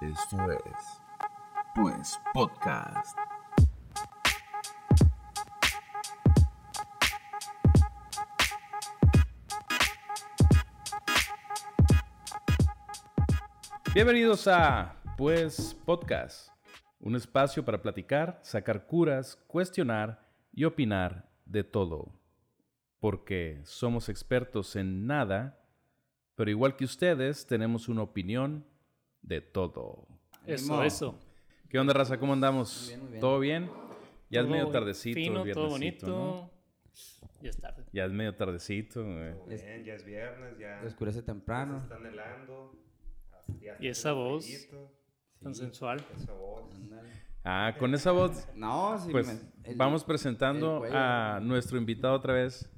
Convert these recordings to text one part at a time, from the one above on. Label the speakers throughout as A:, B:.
A: Esto es, pues, podcast.
B: Bienvenidos a Pues Podcast, un espacio para platicar, sacar curas, cuestionar y opinar de todo. Porque somos expertos en nada, pero igual que ustedes, tenemos una opinión de todo.
C: Eso, eso.
B: ¿Qué onda, raza? ¿Cómo andamos?
D: Muy bien, muy bien.
B: ¿Todo bien? Ya es
C: Todo
B: medio tardecito.
C: Fino,
B: el
C: todo bonito.
B: ¿no?
C: Ya es tarde.
B: Ya es medio tardecito. güey.
D: Es-
E: Bien, ya es viernes, ya
D: Oscurece temprano.
E: se están helando. ya
C: Y esa voz.
E: frío,
C: Tan sensual.
E: Esa voz.
B: Ah, con esa voz,
D: No, sí.
B: pues
D: el-
B: vamos presentando
D: cuello.
B: a nuestro invitado otra vez,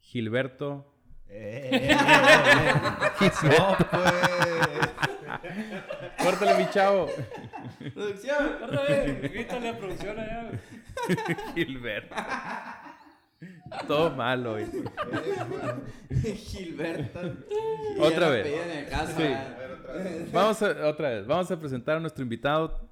B: Gilberto.
E: Eh, no, pues.
B: Córtale, mi chavo.
D: ¡Producción!
C: Grítale a producción allá.
B: Gilberto. Todo malo hoy.
D: Gilberto.
B: Otra vez. Vamos a, otra vez, vamos a presentar a nuestro invitado,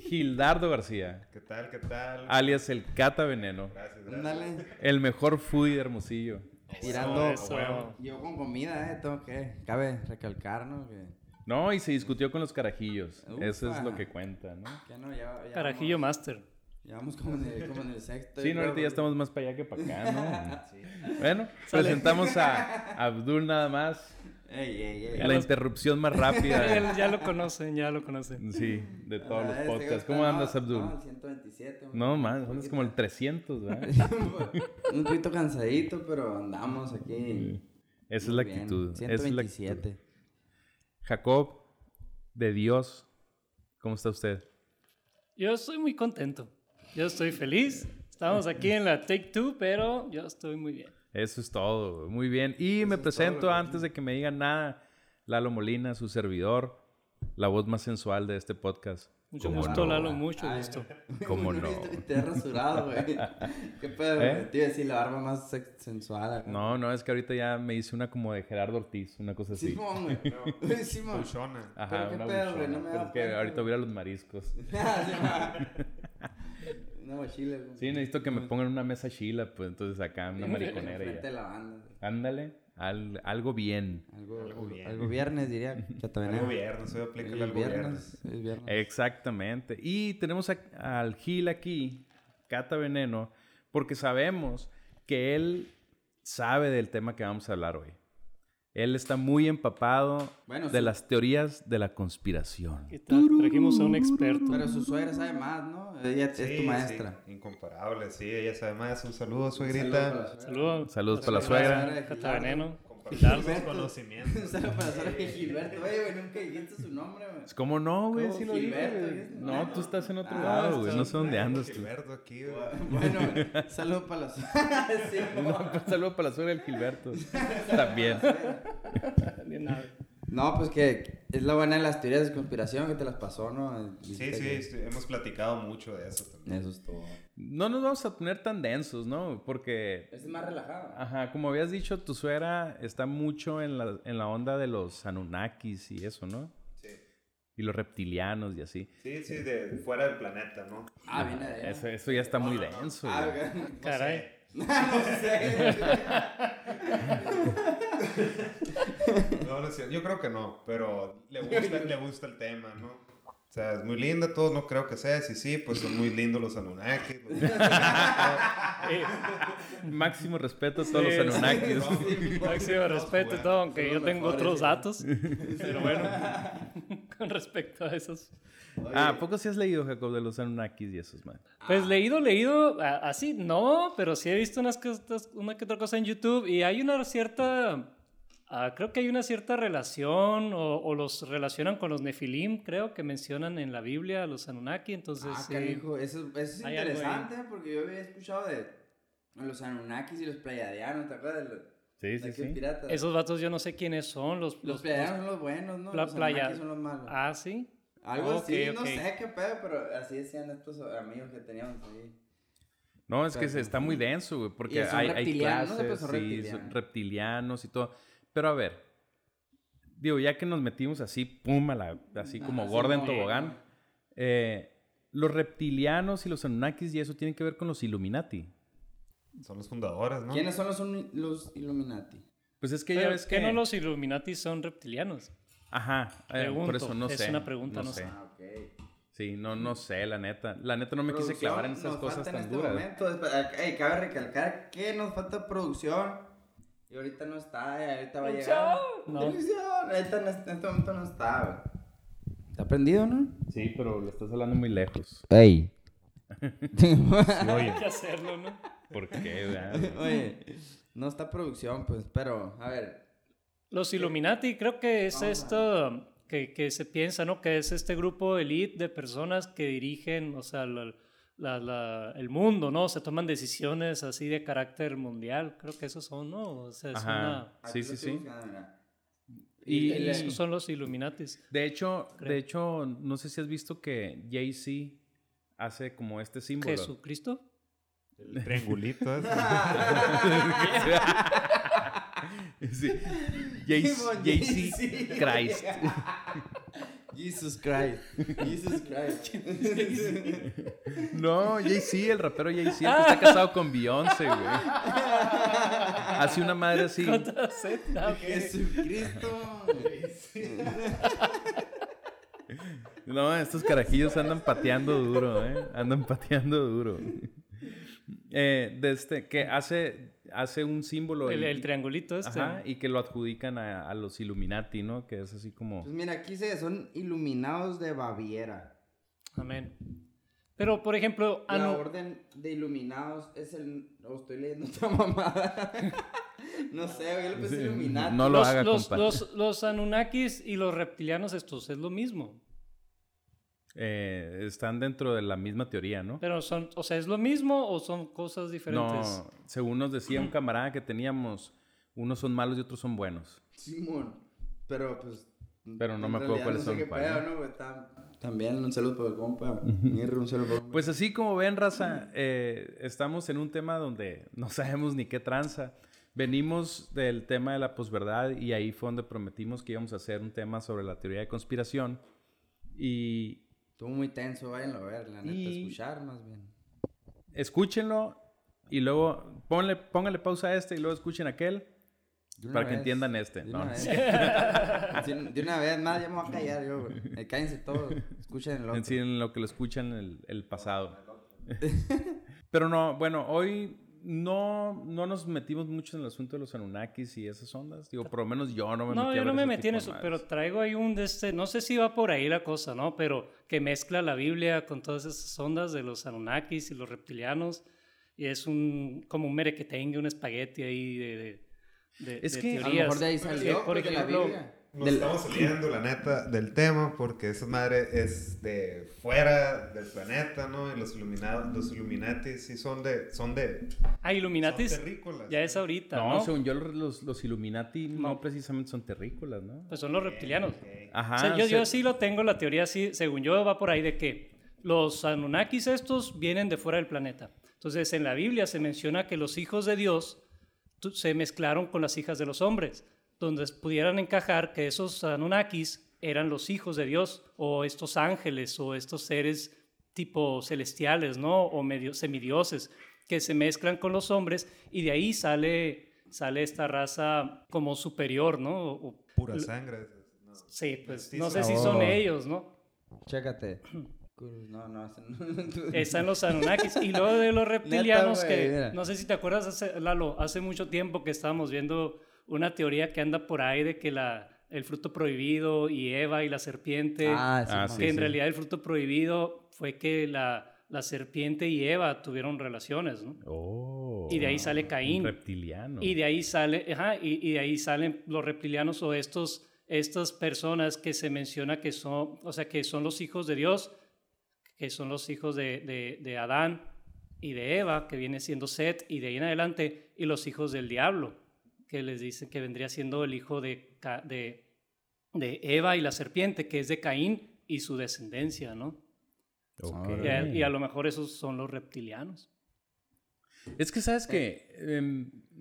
B: Gildardo García,
E: ¿Qué tal? ¿Qué tal?
B: alias el Cata Veneno,
E: Gracias, gracias.
D: Ándale.
B: el mejor foodie de Hermosillo.
D: Tirando.
C: Eso.
D: Yo con comida, ¿eh? Tengo que. Cabe recalcar, ¿no? Que,
B: No, y se discutió con los carajillos.
D: Ufa.
B: Eso es lo que cuenta, ¿no?
D: que no, ya, ya
C: Carajillo
D: vamos-
C: Master.
D: Ya vamos como en el, como en el sexto.
B: Sí, no, ahorita ya estamos más para allá que para acá, ¿no?
E: Sí.
B: Bueno, presentamos a Abdul nada más.
D: Ey, ey, ey.
B: La interrupción más rápida.
C: Ya, ya lo conocen, ya lo conocen.
B: Sí, de todos los podcasts. ¿Cómo
D: no,
B: andas,
D: No,
B: Abdul?
D: el 127.
B: No, más, andas como el 300, ¿verdad?
D: Un poquito cansadito, pero andamos aquí.
B: Esa es la actitud. Esa es la actitud.
D: 127.
B: Jacob, de Dios, ¿cómo está usted?
C: Yo estoy muy contento. Yo estoy feliz. Estamos aquí en la Take Two, pero yo estoy muy bien.
B: Eso es todo, muy bien. Y me presento antes de que me digan nada, Lalo Molina, su servidor, la voz más sensual de este podcast.
C: Mucho
B: ¿Cómo
C: gusto,
B: no?
C: Lalo, mucho
D: Ay,
C: gusto.
B: ¿Cómo no?
D: Te, te has rasurado, güey. ¿Qué pedo,
B: ¿Eh?
D: güey? Te iba a decir la barba más sex- sensual. acá.
B: No, no, es que ahorita ya me hice una como de Gerardo Ortiz, una cosa así.
D: Simón, güey.
E: No.
D: Simón.
E: Buchona.
B: Ajá,
D: ¿Pero qué
B: una
D: pedo, güey? No me
B: Pero es que ahorita
D: güey.
B: voy a ir a los mariscos.
D: Una mochila, güey.
B: Sí, necesito que me pongan una mesa chila, pues entonces acá una mariconera
D: Frente
B: ya.
D: de la banda. güey.
B: Ándale, al- algo bien.
D: Algo,
E: Algo bien.
D: algo viernes, diría.
E: Algo viernes, hoy aplica el
D: El
E: algo
D: viernes.
E: viernes.
D: Viernes.
B: Exactamente. Y tenemos a- al Gil aquí, Cata Veneno, porque sabemos que él sabe del tema que vamos a hablar hoy. Él está muy empapado
D: Bueno,
B: de
D: sí.
B: las teorías de la conspiración.
C: ¿Qué tal? Trajimos a un experto.
D: Pero su suegra sabe más, ¿no? Ella es tu maestra.
E: sí, incomparable, sí, ella sabe más. Un saludo,
D: Saludos
E: suegrita.
D: para la suegra.
C: Saludos.
B: Saludos para la
D: Saludos
B: suegra.
D: de
E: Compartir sus conocimientos.
D: saludo para la suegra de Gilberto. Oye, güey, nunca dijiste su nombre, güey.
B: ¿Cómo no, güey? Sí lo dije, güey. No, tú estás en otro
D: Ah,
B: lado, güey. No sé dónde andas tú.
E: Gilberto aquí, güey.
D: Bueno, saludos para la suegra. Sí,
B: No, pues, saludo para la suegra del Gilberto. También.
C: Ni nada.
D: No, pues que es lo bueno de las teorías de conspiración que te las pasó, ¿no?
E: Sí, sí,
D: que-
E: sí, hemos platicado mucho de eso también.
D: Eso es todo.
B: No nos vamos a poner tan densos, ¿no? Porque
D: Es más relajado.
B: Ajá, como habías dicho, tu suegra está mucho en la, en la onda de los Anunnakis y eso, ¿no?
E: Sí,
B: Y los reptilianos y así.
E: sí, sí, de fuera del planeta, ¿no?
D: Ah, viene de allá.
B: Eso, eso ya está muy denso.
D: Ah,
B: güey.
D: ok.
C: Caray.
D: no sé.
E: No, no es cierto. Yo creo que no, pero le gusta, le gusta el tema, ¿no? O sea, es muy linda, todo no creo que sea. Sí, sí, pues son muy lindos los Anunnaki. los-
C: Eh,
B: Máximo respeto a todos
C: Sí,
B: los Anunnakis.
C: máximo respeto y todo, aunque yo tengo otros
D: sí.
C: datos. Pero bueno, con respecto a esos.
B: Ah, ¿a poco sí has leído, Jacob, de los Anunnakis y esos, man?
C: Pues leído, leído, así, no, pero sí he visto unas cosas, una que otra cosa en YouTube y hay una cierta, ah, creo que hay una cierta relación o, o los relacionan con los Nefilim, creo que mencionan en la Biblia a los Anunnaki, entonces
D: Ah,
C: sí.
D: eso, eso es interesante porque yo había escuchado de los Anunnakis y los Pleiadianos, ¿te acuerdas? De los,
B: Sí, sí, sí.
D: piratas.
C: Esos vatos yo no sé quiénes son, los...
D: los
C: los-
D: Pleiadianos son los buenos, ¿no?
C: La
D: los
C: playa-
D: Anunnakis son los malos.
C: ah, sí.
D: Algo
C: Ok,
D: así, no sé qué pedo, pero así decían estos amigos que teníamos ahí.
B: No, es que se- está muy denso, güey, porque
D: Y son
B: hay, hay
D: reptilianos, ¿no?
B: clases,
D: Pues son
B: sí, son
D: reptilianos.
B: y todo. Pero a ver, digo, ya que nos metimos así, pum, a la- así como
D: Ajá,
B: gorda en tobogán, eh, los reptilianos y los Anunnakis y eso tienen que ver con los Illuminati.
E: Son los fundadores, ¿no?
D: ¿Quiénes son los, Illuminati?
B: Pues es que ya ves
C: ¿qué
B: que...
C: no los Illuminati son reptilianos?
B: Ajá, eh, por
C: Pregunto,
B: eso no
C: es
B: sé.
C: una pregunta, no sé.
D: Ah, ok.
B: Sí, no, no sé, la neta. La neta no me quise
D: Producción
B: clavar en esas
D: nos
B: cosas
D: falta
B: tan
D: en este
B: duras.
D: momento. Espe- Ey, cabe recalcar que nos falta producción. Y ahorita no está, y ahorita va a llegar.
C: No.
D: Producción. Ahorita en este, en este momento no está, güey. ¿Está prendido, no?
B: Sí, pero le estás hablando muy lejos.
D: Ey.
C: Hay que hacerlo, ¿no?
B: ¿Por qué, verdad?
D: Oye, no está producción, pues, pero, a ver.
C: Los Illuminati creo que es esto que, que se piensa, ¿no? Que es este grupo elite de personas que dirigen, o sea, la- la- la- el mundo, ¿no? Se toman decisiones así de carácter mundial. Creo que esos son, ¿no? O sea, es
B: Ajá.
C: una...
B: Sí, sí, sí. Y,
C: Esos son los Illuminatis.
B: de hecho,
C: Creo.
B: de hecho, no sé si has visto que Jay-Z hace como este símbolo.
C: Jesucristo.
E: El triangulito ese.
B: Sí. Jay-Z. Christ.
D: Jesus Christ. Jesus Christ.
B: No, Jay-Z, el rapero Jay-Z, el que está casado con Beyoncé, güey. Hace una madre así.
C: JZ,
D: Jesucristo.
B: No, estos carajillos andan pateando duro, ¿eh? Andan pateando duro. Eh, de este, que hace, hace un símbolo.
C: El,
B: y-
C: el triangulito este.
B: Ajá, y que lo adjudican a, a los Illuminati, ¿no? Que es así como...
D: Pues mira, aquí se son iluminados de Baviera.
C: Amén. Pero, por ejemplo,
D: La
C: anu-
D: orden de iluminados es el. O estoy leyendo otra mamada. no sé, yo le puse
B: Sí,
D: Illuminati.
B: no lo
C: los,
B: haga,
C: los,
B: compa.
C: los, los Anunnakis y los reptilianos estos es lo mismo.
B: Eh, están dentro de la misma teoría, ¿no?
C: Pero son, o sea, ¿es lo mismo o son cosas diferentes?
B: No, según nos decía un camarada que teníamos, unos son malos y otros son buenos.
D: Simón. Pero pues.
B: Pero no me acuerdo cuáles
D: no sé
B: son
D: pedo, ¿no, güey? Tam- También un saludo para el compa. Un saludo para el
B: Pues así como ven, raza, eh, estamos en un tema donde no sabemos ni qué tranza. Venimos del tema de la posverdad y ahí fue donde prometimos que íbamos a hacer un tema sobre la teoría de conspiración. Y
D: Estuvo muy tenso, váyanlo a ver, la neta,
B: Y-
D: escuchar más bien.
B: escúchenlo y luego ponle, pónganle pausa a este y luego escuchen aquel para que entiendan este.
D: De
B: No,
D: una, vez.
B: sé.
D: De- de una vez más, ya me voy a callar yo, güey. Eh, Cállense todos, escuchen el otro.
B: en sí, en lo que lo escuchan el, el pasado. Pero no, bueno, hoy no, no nos metimos mucho en el asunto de los Anunnakis y esas ondas. Digo, por lo menos yo no me metí
C: No, yo no me metí en eso, pero traigo ahí un de este, no sé si va por ahí la cosa, ¿no? Pero que mezcla la Biblia con todas esas ondas de los Anunnakis y los reptilianos y es un como un merequetengue, un espagueti ahí de, de, de-
B: Es
C: de
B: que a lo
D: A lo
C: teorías.
D: mejor de ahí salió,
C: por
D: pues, de la
C: ejemplo,
D: Biblia.
E: Nos
D: Del-
E: estamos saliendo, la neta, del tema porque esa madre es de fuera del planeta, ¿no? Y los, iluminados, los Illuminati sí son de... Son de
C: Ah,
E: terrícolas,
C: ya
E: ¿no?
C: es ahorita,
B: No,
C: ¿no?
B: según yo, los, los Illuminati no.
C: No.
B: precisamente son terrícolas, ¿no?
C: Pues son los reptilianos.
B: Ajá.
C: O sea, yo,
B: o sea,
C: yo sí lo tengo, la teoría sí, según yo va por ahí de que los Anunnakis estos vienen de fuera del planeta. Entonces, en la Biblia se menciona que los hijos de Dios se mezclaron con las hijas de los hombres, donde pudieran encajar que esos Anunnakis eran los hijos de Dios o estos ángeles o estos seres tipo celestiales, ¿no? O medio semidioses que se mezclan con los hombres y de ahí sale sale esta raza como superior, ¿no? O-
E: Pura sangre. no.
C: Sí, pues no sé si son
B: Oh.
C: ellos, ¿no?
D: Chécate. No, no.
C: Están los Anunnakis. Y luego de los reptilianos,
D: güey,
C: que
D: mira.
C: no sé si te acuerdas, hace, Lalo, hace mucho tiempo que estábamos viendo una teoría que anda por ahí de que la, el fruto prohibido y Eva y la serpiente,
D: Ah, sí,
B: Ah, sí,
C: que en realidad el fruto prohibido fue que la, la serpiente y Eva tuvieron relaciones, ¿no?
B: Oh,
C: Y de ahí sale Caín.
B: reptiliano.
C: Y de ahí sale, ajá, y, y de ahí salen los reptilianos o estos, estas personas que se menciona que son, o sea, que son los hijos de Dios, que son los hijos de, de, de Adán y de Eva, que viene siendo Set, y de ahí en adelante, y los hijos del diablo, que les dicen que vendría siendo el hijo de, de, de Eva y la serpiente, que es de Caín y su descendencia, ¿no?
B: Ok.
C: Y a, y a lo mejor esos son los reptilianos.
B: Es que, ¿sabes que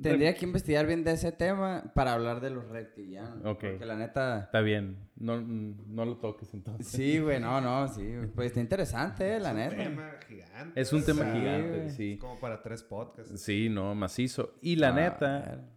D: Tendría que investigar bien de ese tema para hablar de los reptilianos.
B: Ok.
D: Porque la neta...
B: Está bien, no, no lo toques entonces.
D: Sí, güey, no, no, sí. Pues está interesante, eh, la
E: Un
D: neta.
E: tema gigante.
B: Es un tema
D: Sí,
B: gigante, sí.
E: Es como para tres podcasts.
B: Sí, no, macizo. Y la
D: Ah,
B: neta,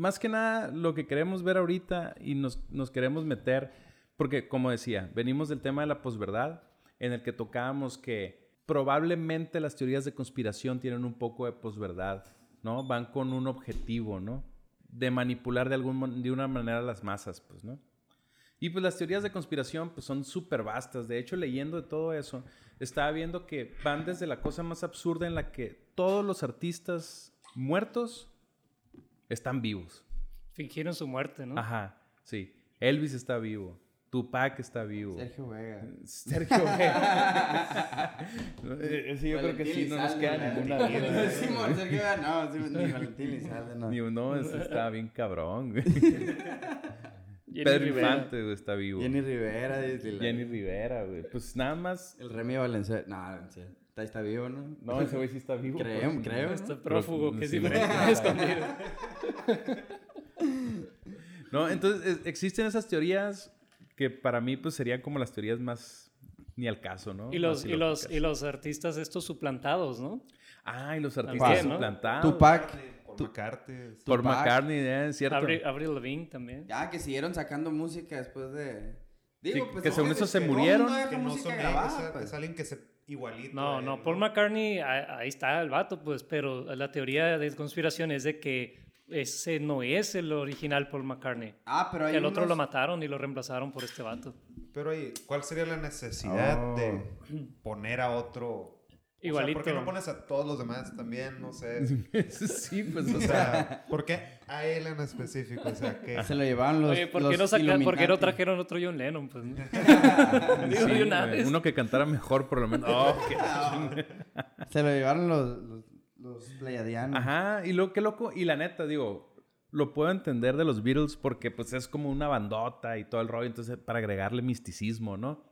B: más que nada lo que queremos ver ahorita y nos, nos queremos meter, porque como decía, venimos del tema de la posverdad, en el que tocábamos que probablemente las teorías de conspiración tienen un poco de posverdad, ¿no? Van con un objetivo, ¿no? De manipular de, algún, de una manera a las masas, pues, ¿no? Y pues las teorías de conspiración pues son súper vastas. De hecho, leyendo de todo eso, estaba viendo que van desde la cosa más absurda en la que todos los artistas muertos están vivos.
C: Fingieron su muerte, ¿no?
B: Ajá, sí. Elvis está vivo. Tupac está vivo.
D: Sergio Vega.
B: Sergio Vega. Eh, sí, yo creo que sí, no nos queda ninguna duda.
D: Simón, Sergio Vega, no, sí, ni Valentín Lizalde, no.
B: Ni uno, está bien cabrón, güey. Pedro. Infante, güey, está vivo.
D: Jenny Rivera,
B: Jenny Rivera, güey. Pues nada más.
D: El Remy Valenzuela. No, Valenzuela. Está, está vivo, ¿no?
B: No, ese güey sí está vivo.
D: Creo,
B: pues.
D: creo. ¿no?
C: Está prófugo, que es
B: Sí.
C: diferente. escondido.
B: No, entonces es- existen esas teorías que para mí pues serían como las teorías más ni al caso, ¿no?
C: Y los, y, los, y los artistas estos suplantados, ¿no?
B: Ah, y los artistas
C: También, ¿no?
B: suplantados.
D: Tupac.
E: Por McCarthy.
B: Por
D: Tupac.
B: McCartney, ¿eh? es cierto.
C: Avril, Avril Lavigne también.
D: Ya, que siguieron sacando música después de... Digo,
B: Sí,
D: pues...
B: que según eso
D: es
B: se murieron.
D: no
E: Que no son
D: grabada,
E: o sea,
D: pues.
E: es alguien que se igualito.
C: No, no,
E: él,
C: Paul McCartney, ahí está el vato, pues, pero la teoría de conspiración es de que ese no es el original Paul McCartney.
D: Ah, pero hay
C: al otro lo mataron y lo reemplazaron por este vato.
E: Pero oye, ¿cuál sería la necesidad
D: Oh.
E: de poner a otro? O sea,
C: Igualito.
E: ¿Por qué no pones a todos los demás también? No sé.
B: sí, pues, o sea,
E: ¿por qué a él en específico? O sea, que...
D: Se lo llevaron los
C: Oye, ¿por qué,
D: los
C: no saca- ¿por qué no trajeron otro John Lennon? Pues, ¿no? Digo,
B: sí, güey, uno que cantara mejor por lo menos. Oh, qué.
D: Se lo llevaron los, los, los pleiadianos.
B: Ajá, y lo que loco, y la neta, digo, lo puedo entender de los Beatles porque pues es como una bandota y todo el rollo, entonces para agregarle misticismo, ¿no?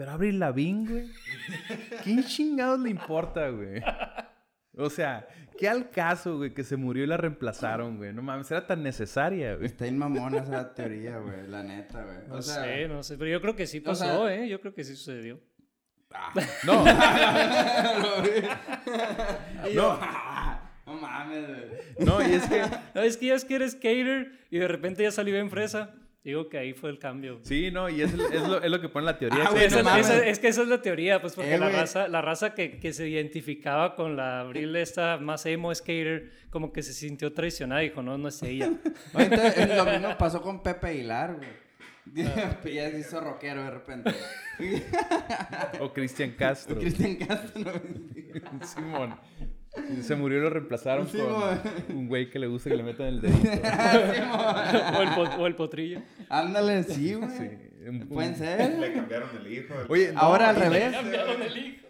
B: Pero Avril Lavigne, güey. ¿Quién chingados le importa, güey? O sea, ¿qué al caso, güey, que se murió y la reemplazaron, güey? No mames, era tan necesaria, güey.
D: Está bien mamona esa teoría, güey. La neta, güey.
C: No
D: sea,
C: sé, no sé, pero yo creo que sí
D: o
C: pasó,
D: sea-
C: ¿eh? Yo creo que sí sucedió.
B: No,
D: y yo, no mames, güey.
B: no, y es que...
C: No, es que ya es que eres skater y de repente ya salió en fresa. Digo que ahí fue el cambio.
B: Sí, no, y es, es, lo, es lo que pone la teoría.
D: Ah,
B: que-
D: no
C: esa- es que esa es la teoría, pues porque
D: Eh,
C: la
D: güey.
C: raza, la raza que, que se identificaba con la Abril esta más emo skater, como que se sintió traicionada y dijo, no, no es ella.
D: Entonces, es lo mismo pasó con Pepe Aguilar, güey. ya se hizo rockero de repente.
B: O Cristian Castro.
D: Cristian Castro. ¿no?
B: Simón. Se murió y lo reemplazaron
D: Sí,
B: con un güey que le gusta que le metan el dedito.
C: o, el, po- o el potrillo.
D: Ándale, sí, güey.
B: Sí,
D: Pueden ser.
E: Le cambiaron el hijo.
B: Oye, no,
D: Ahora al
B: y-
D: revés.
C: Cambiaron el hijo.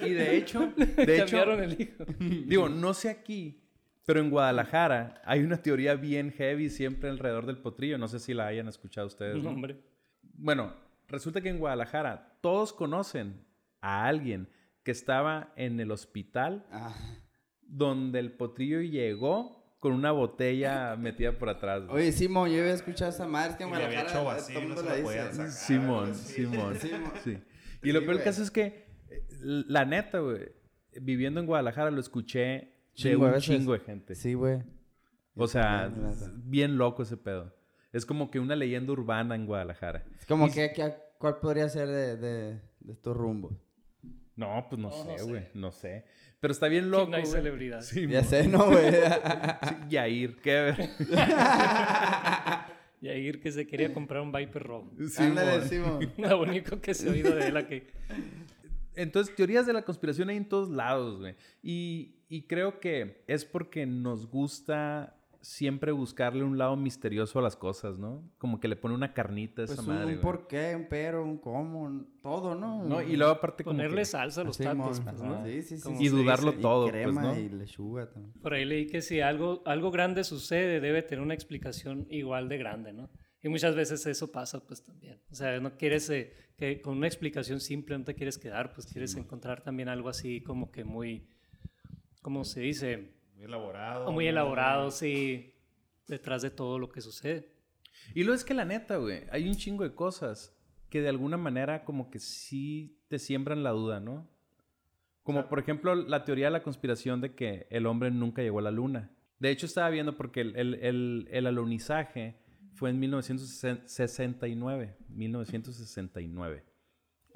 B: Y de hecho, de hecho,
C: Cambiaron el hijo.
B: digo, no sé aquí, pero en Guadalajara hay una teoría bien heavy siempre alrededor del potrillo. No sé si la hayan escuchado ustedes.
C: No,
B: ¿no?
C: hombre.
B: Bueno, resulta que en Guadalajara todos conocen a alguien que estaba en el hospital
D: Ah.
B: donde el potrillo llegó con una botella metida por atrás. güey.
D: Oye, Simón, yo había escuchado esa madre. Es que
E: le había
D: Guadalajara
E: hecho
D: todo
E: vacío no
D: mundo
E: se
D: la
E: lo podían sacar.
B: Simón. Simón.
D: Simón.
B: Sí. Y lo
D: Sí,
B: peor del caso es que, eh, la neta, güey, viviendo en Guadalajara lo escuché
D: Chingo de
B: un chingo de gente.
D: Sí, güey.
B: O sea, bien loco ese pedo. Es como que una leyenda urbana en Guadalajara.
D: Es como
B: Y-
D: que, que- ¿cuál podría ser de, de, de estos rumbos?
B: No, pues no,
C: No, no
B: sé, güey. No sé. Pero está bien
C: Sí,
B: loco.
C: no hay
B: güey.
C: celebridad.
B: Sí,
D: Ya sé, ¿no, güey?
B: sí, Yair, qué ver.
C: Y ahí que se quería comprar un Viper rojo.
B: Sí,
D: Ándale.
C: Lo único que se ha oído de él aquí.
B: Entonces, teorías de la conspiración hay en todos lados, güey. Y, y creo que es porque nos gusta siempre buscarle un lado misterioso a las cosas, ¿no? Como que le pone una carnita a esa
D: Pues un,
B: madre,
D: un
B: güey.
D: por qué, un pero, un cómo, un- todo, ¿no?
B: ¿No? Y luego aparte como
C: Ponerle
B: que-
C: salsa a los
D: Simón.
C: tacos, pues, ¿no?
D: Sí, sí, sí.
C: Como
B: Y dudarlo
C: dice.
B: todo,
D: y
B: pues,
D: crema
B: ¿no?
D: y lechuga también.
C: Por ahí leí que si algo, algo grande sucede, debe tener una explicación igual de grande, ¿no? Y muchas veces eso pasa, pues también. O sea, no quieres eh, que con una explicación simple no te quieres quedar, pues quieres encontrar también algo así como que muy, ¿cómo se dice?
E: Muy elaborado.
C: Muy elaborado, sí, detrás de todo lo que sucede.
B: Y lo es que la neta, güey, hay un chingo de cosas que de alguna manera como que sí te siembran la duda, ¿no? Como por ejemplo la teoría de la conspiración de que el hombre nunca llegó a la luna. De hecho estaba viendo porque el, el, el, el alunizaje fue en 1969. 1969.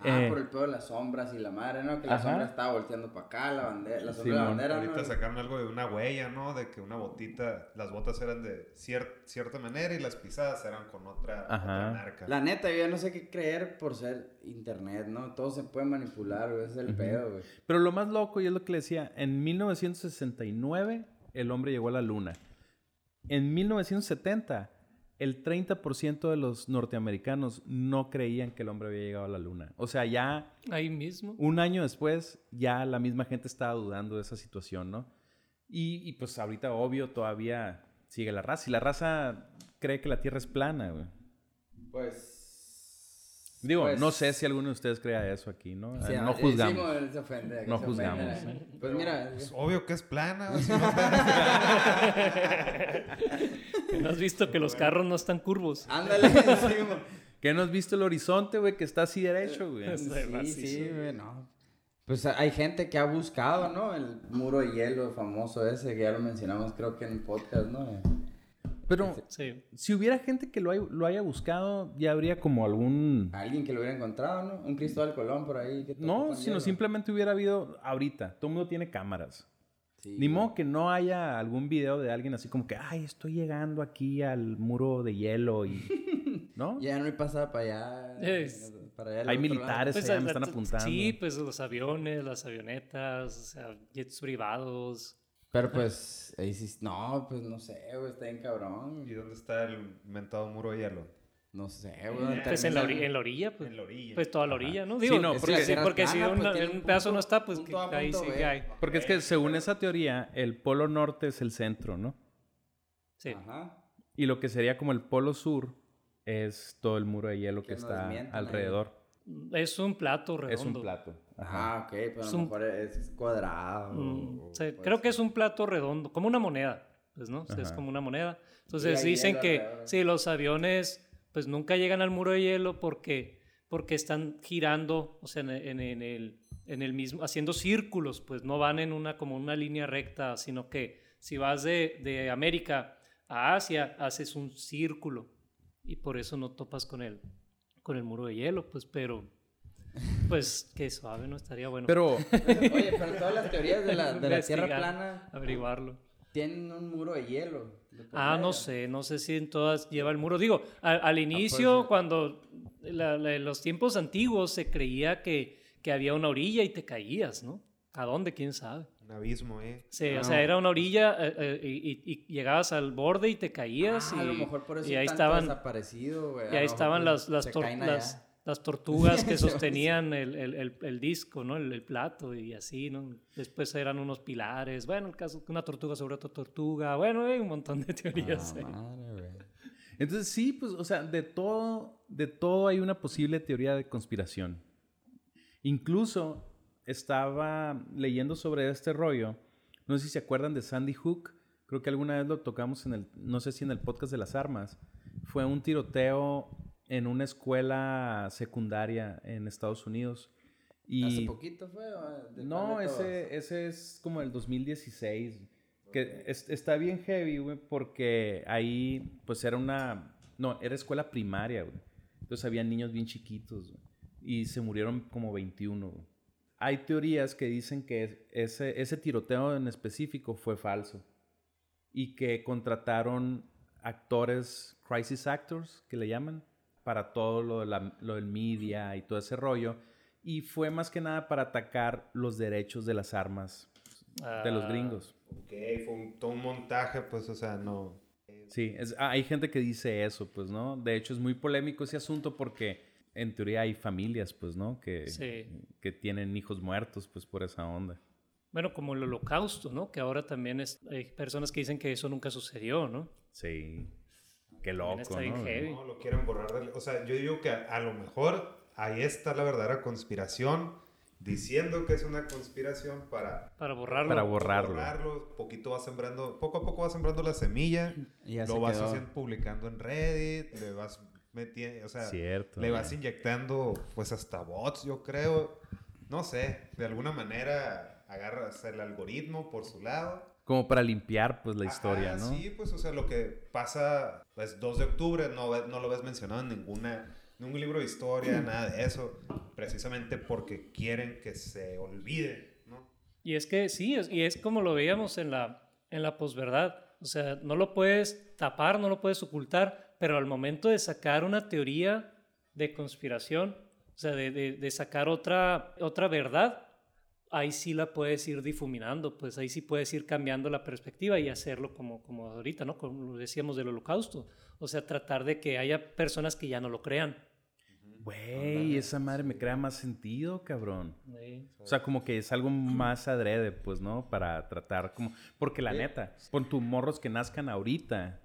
D: Ah,
B: Eh,
D: por el pedo de las sombras y la madre, ¿no? Que la
B: Ajá.
D: sombra estaba volteando para acá, la bandera, la sombra de la bandera,
E: Ahorita
D: ¿no?
E: sacaron algo de una huella, ¿no? De que una botita, las botas eran de cier- cierta manera y las pisadas eran con otra, otra marca.
D: La neta, yo ya no sé qué creer por ser internet, ¿no? Todo se puede manipular, güey, es el pedo, güey.
B: Pero lo más loco, y es lo que le decía, en 1969 el hombre llegó a la luna. En 1970, el 30% de los norteamericanos no creían que el hombre había llegado a la luna. O sea, ya
C: Ahí mismo.
B: un año después, ya la misma gente estaba dudando de esa situación, ¿no? Y, y, pues ahorita, obvio, todavía sigue la raza. Y la raza cree que la Tierra es plana, güey.
D: Pues...
B: Digo,
D: pues,
B: no sé si alguno de ustedes crea eso aquí, ¿no?
D: sí,
B: no
D: eh,
B: juzgamos.
D: sí, se ofende,
B: No
D: se
B: juzgamos,
D: ofende.
B: ¿eh?
D: Pues mira,
E: Es obvio que es plana. si no,
C: ¿No has visto que los carros no están curvos?
D: ándale, sí.
B: ¿Qué no has visto el horizonte, güey? Que está así derecho, güey.
D: Sí,
C: macizo.
D: sí, güey, no. Pues hay gente que ha buscado, ¿no? El muro de hielo famoso ese, que ya lo mencionamos creo que en el podcast, ¿no?
B: Pero
C: Sí.
B: si hubiera gente que lo, hay- lo haya buscado, ya habría como algún...
D: Alguien que lo hubiera encontrado, ¿no? Un Cristóbal Colón por ahí. Que
B: No, sino
D: hielo.
B: simplemente hubiera habido ahorita. Todo el mundo tiene cámaras.
D: Sí,
B: Ni modo que no haya algún video de alguien así como que, ay, estoy llegando aquí al muro de hielo y... ¿No?
D: Ya no hay pasada para allá.
C: Es-
D: Para allá al
B: Hay militares
C: Pues,
B: allá, me están apuntando.
C: Sí, pues los aviones, las avionetas, o sea, jets privados.
D: Pero pues, ahí sí. No, pues no sé, güey, está bien cabrón.
E: ¿Y dónde está el mentado muro de hielo?
D: No sé, güey.
C: Pues en la, ori-
D: termina-
C: en la orilla, pues.
E: En la orilla.
C: Pues toda la orilla, ¿no?
B: Sí,
C: Digo,
B: no,
C: es
B: porque-
C: que sí, porque si
D: plana,
C: un,
D: pues,
C: un
D: un
C: pedazo
D: punto-
C: no está, pues
D: A,
C: que ahí sí que hay.
B: Porque es que según esa teoría, el polo norte es el centro, ¿no?
C: Sí.
D: Ajá.
B: Y lo que sería como el polo sur es todo el muro de hielo que
D: Que
B: está
D: mientan ahí.
B: alrededor.
C: Es un plato redondo.
B: Es un plato. Ajá.
D: Ah, ok, pero a
C: Es
D: lo
C: un-
D: mejor es cuadrado.
C: Mm,
D: o-
C: sí, creo que
D: ser.
C: es un plato redondo, como una moneda, pues, ¿no? O sea, es
B: Ajá.
C: como una moneda. Entonces dicen que
D: alrededor.
C: sí, los aviones pues nunca llegan al muro de hielo porque, porque están girando, o sea, en, en- en el, en el mismo, haciendo círculos, pues no van en una como una línea recta, sino que si vas de, de América a Asia, haces un círculo y por eso no topas con el, con el muro de hielo, pues, pero pues que suave, ¿no? Estaría bueno
B: Pero,
D: Oye, pero todas las teorías de la, de la Tierra
C: investigar,
D: plana
C: averiguarlo.
D: Tienen un muro de hielo. de
C: Ah, no sé, no sé si en todas lleva el muro. Digo, al, al inicio,
D: pues,
C: cuando la- los tiempos antiguos se creía que, que había una orilla y te caías, ¿no? ¿A dónde? ¿Quién sabe?
E: Un abismo, ¿eh?
C: Sí,
D: Ah.
C: o sea, era una orilla eh, eh, y, y- y llegabas al borde y te caías
D: Ah,
C: y,
D: a lo mejor por eso
C: y ahí estaban,
D: desaparecido, güey.
C: Y ahí estaban las, las, las tortugas que sostenían el, el- el- el disco, ¿no? El, el plato y así, ¿no? Después eran unos pilares. Bueno, el caso una tortuga sobre otra tortuga. Bueno, hay un montón de teorías.
D: Ah,
C: ahí.
D: madre, güey.
B: entonces sí, pues, o sea, de todo, de todo hay una posible teoría de conspiración. Incluso estaba leyendo sobre este rollo. No sé si se acuerdan de Sandy Hook. Creo que alguna vez lo tocamos en el, no sé si en el podcast de las armas. Fue un tiroteo en una escuela secundaria en Estados Unidos. Y
D: ¿Hace poquito fue?
B: no, ese, ese es como el 2016. Que es- está bien heavy, güey, porque ahí, pues era una. No, era escuela primaria, güey. Entonces había niños bien chiquitos, güey, Y se murieron como 21, güey. Hay teorías que dicen que ese, ese tiroteo en específico fue falso. Y que contrataron actores, crisis actors, que le llaman, para todo lo, de la- lo del media y todo ese rollo. Y fue más que nada para atacar los derechos de las armas de los
C: Ah,
B: gringos.
E: Ok, fue un, todo un montaje, pues, o sea, no.
B: Sí, es- ah, hay gente que dice eso, pues, ¿no? De hecho, es muy polémico ese asunto porque en teoría hay familias, pues, ¿no? Que,
C: Sí.
B: que tienen hijos muertos, pues, por esa onda.
C: Bueno, como el holocausto, ¿no? Que ahora también es, hay personas que dicen que eso nunca sucedió, ¿no?
B: Sí. Qué loco,
C: está bien
B: ¿no?
C: heavy.
E: No, lo quieren borrar. del- O sea, yo digo que a, a lo mejor ahí está la verdadera conspiración diciendo que es una conspiración para,
C: Para borrarlo.
B: Para borrarlo.
E: borrarlo. Poquito va sembrando, poco a poco va sembrando la semilla.
D: Y ya
E: lo
D: se
E: vas haciendo, publicando en Reddit, le vas metiendo, o sea,
B: Cierto.
E: le vas inyectando pues hasta bots, yo creo. No sé, de alguna manera agarras el algoritmo por su lado.
B: Como para limpiar, pues, la historia,
E: Ajá,
B: ¿no?
E: Sí, pues, o sea, lo que pasa, pues, 2 de octubre, no, no lo ves mencionado en ninguna, ningún libro de historia, nada de eso, precisamente porque quieren que se olvide, ¿no?
C: Y es que sí, es- y es como lo veíamos en la, en la posverdad. O sea, no lo puedes tapar, no lo puedes ocultar, pero al momento de sacar una teoría de conspiración, o sea, de, de- de sacar otra, otra verdad, ahí sí la puedes ir difuminando, pues ahí sí puedes ir cambiando la perspectiva y hacerlo como, como ahorita, ¿no? Como lo decíamos del holocausto. O sea, tratar de que haya personas que ya no lo crean.
B: Güey, esa madre me crea más sentido, cabrón.
C: Sí.
B: O sea, como que es algo más adrede, pues, ¿no? Para tratar como... Porque la neta, con tus morros que nazcan ahorita,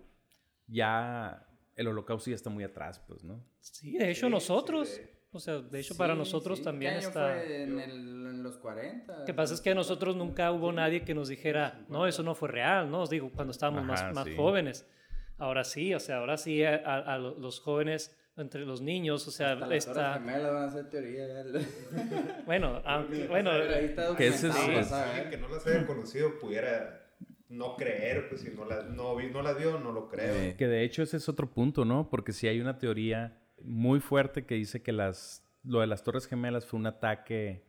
B: ya el holocausto ya está muy atrás, pues, ¿no?
C: Sí, de hecho
E: Sí,
C: nosotros,
E: sí.
C: O sea, de hecho para
D: Sí,
C: nosotros
D: sí.
C: también
D: ¿Qué año
C: está...
D: fue en, el- en los 40.
C: Lo que pasa es que a nosotros nunca hubo nadie que nos dijera, no, eso no fue real, ¿no? Os digo, cuando estábamos
B: Ajá,
C: más, más
B: sí.
C: jóvenes. Ahora sí, o sea, ahora sí a, a- a lo- los jóvenes, entre los niños, o sea,
D: Hasta las
C: está...
D: Gemelas van a hacer teoría.
C: Bueno, aunque, bueno,
B: Que ese
D: documentado,
B: es-
E: que no las haya conocido pudiera no creer, pues si no las no, vi- no las vio, no lo creo.
B: Que de hecho ese es otro punto, ¿no? Porque sí hay una teoría muy fuerte que dice que las, lo de las Torres Gemelas fue un ataque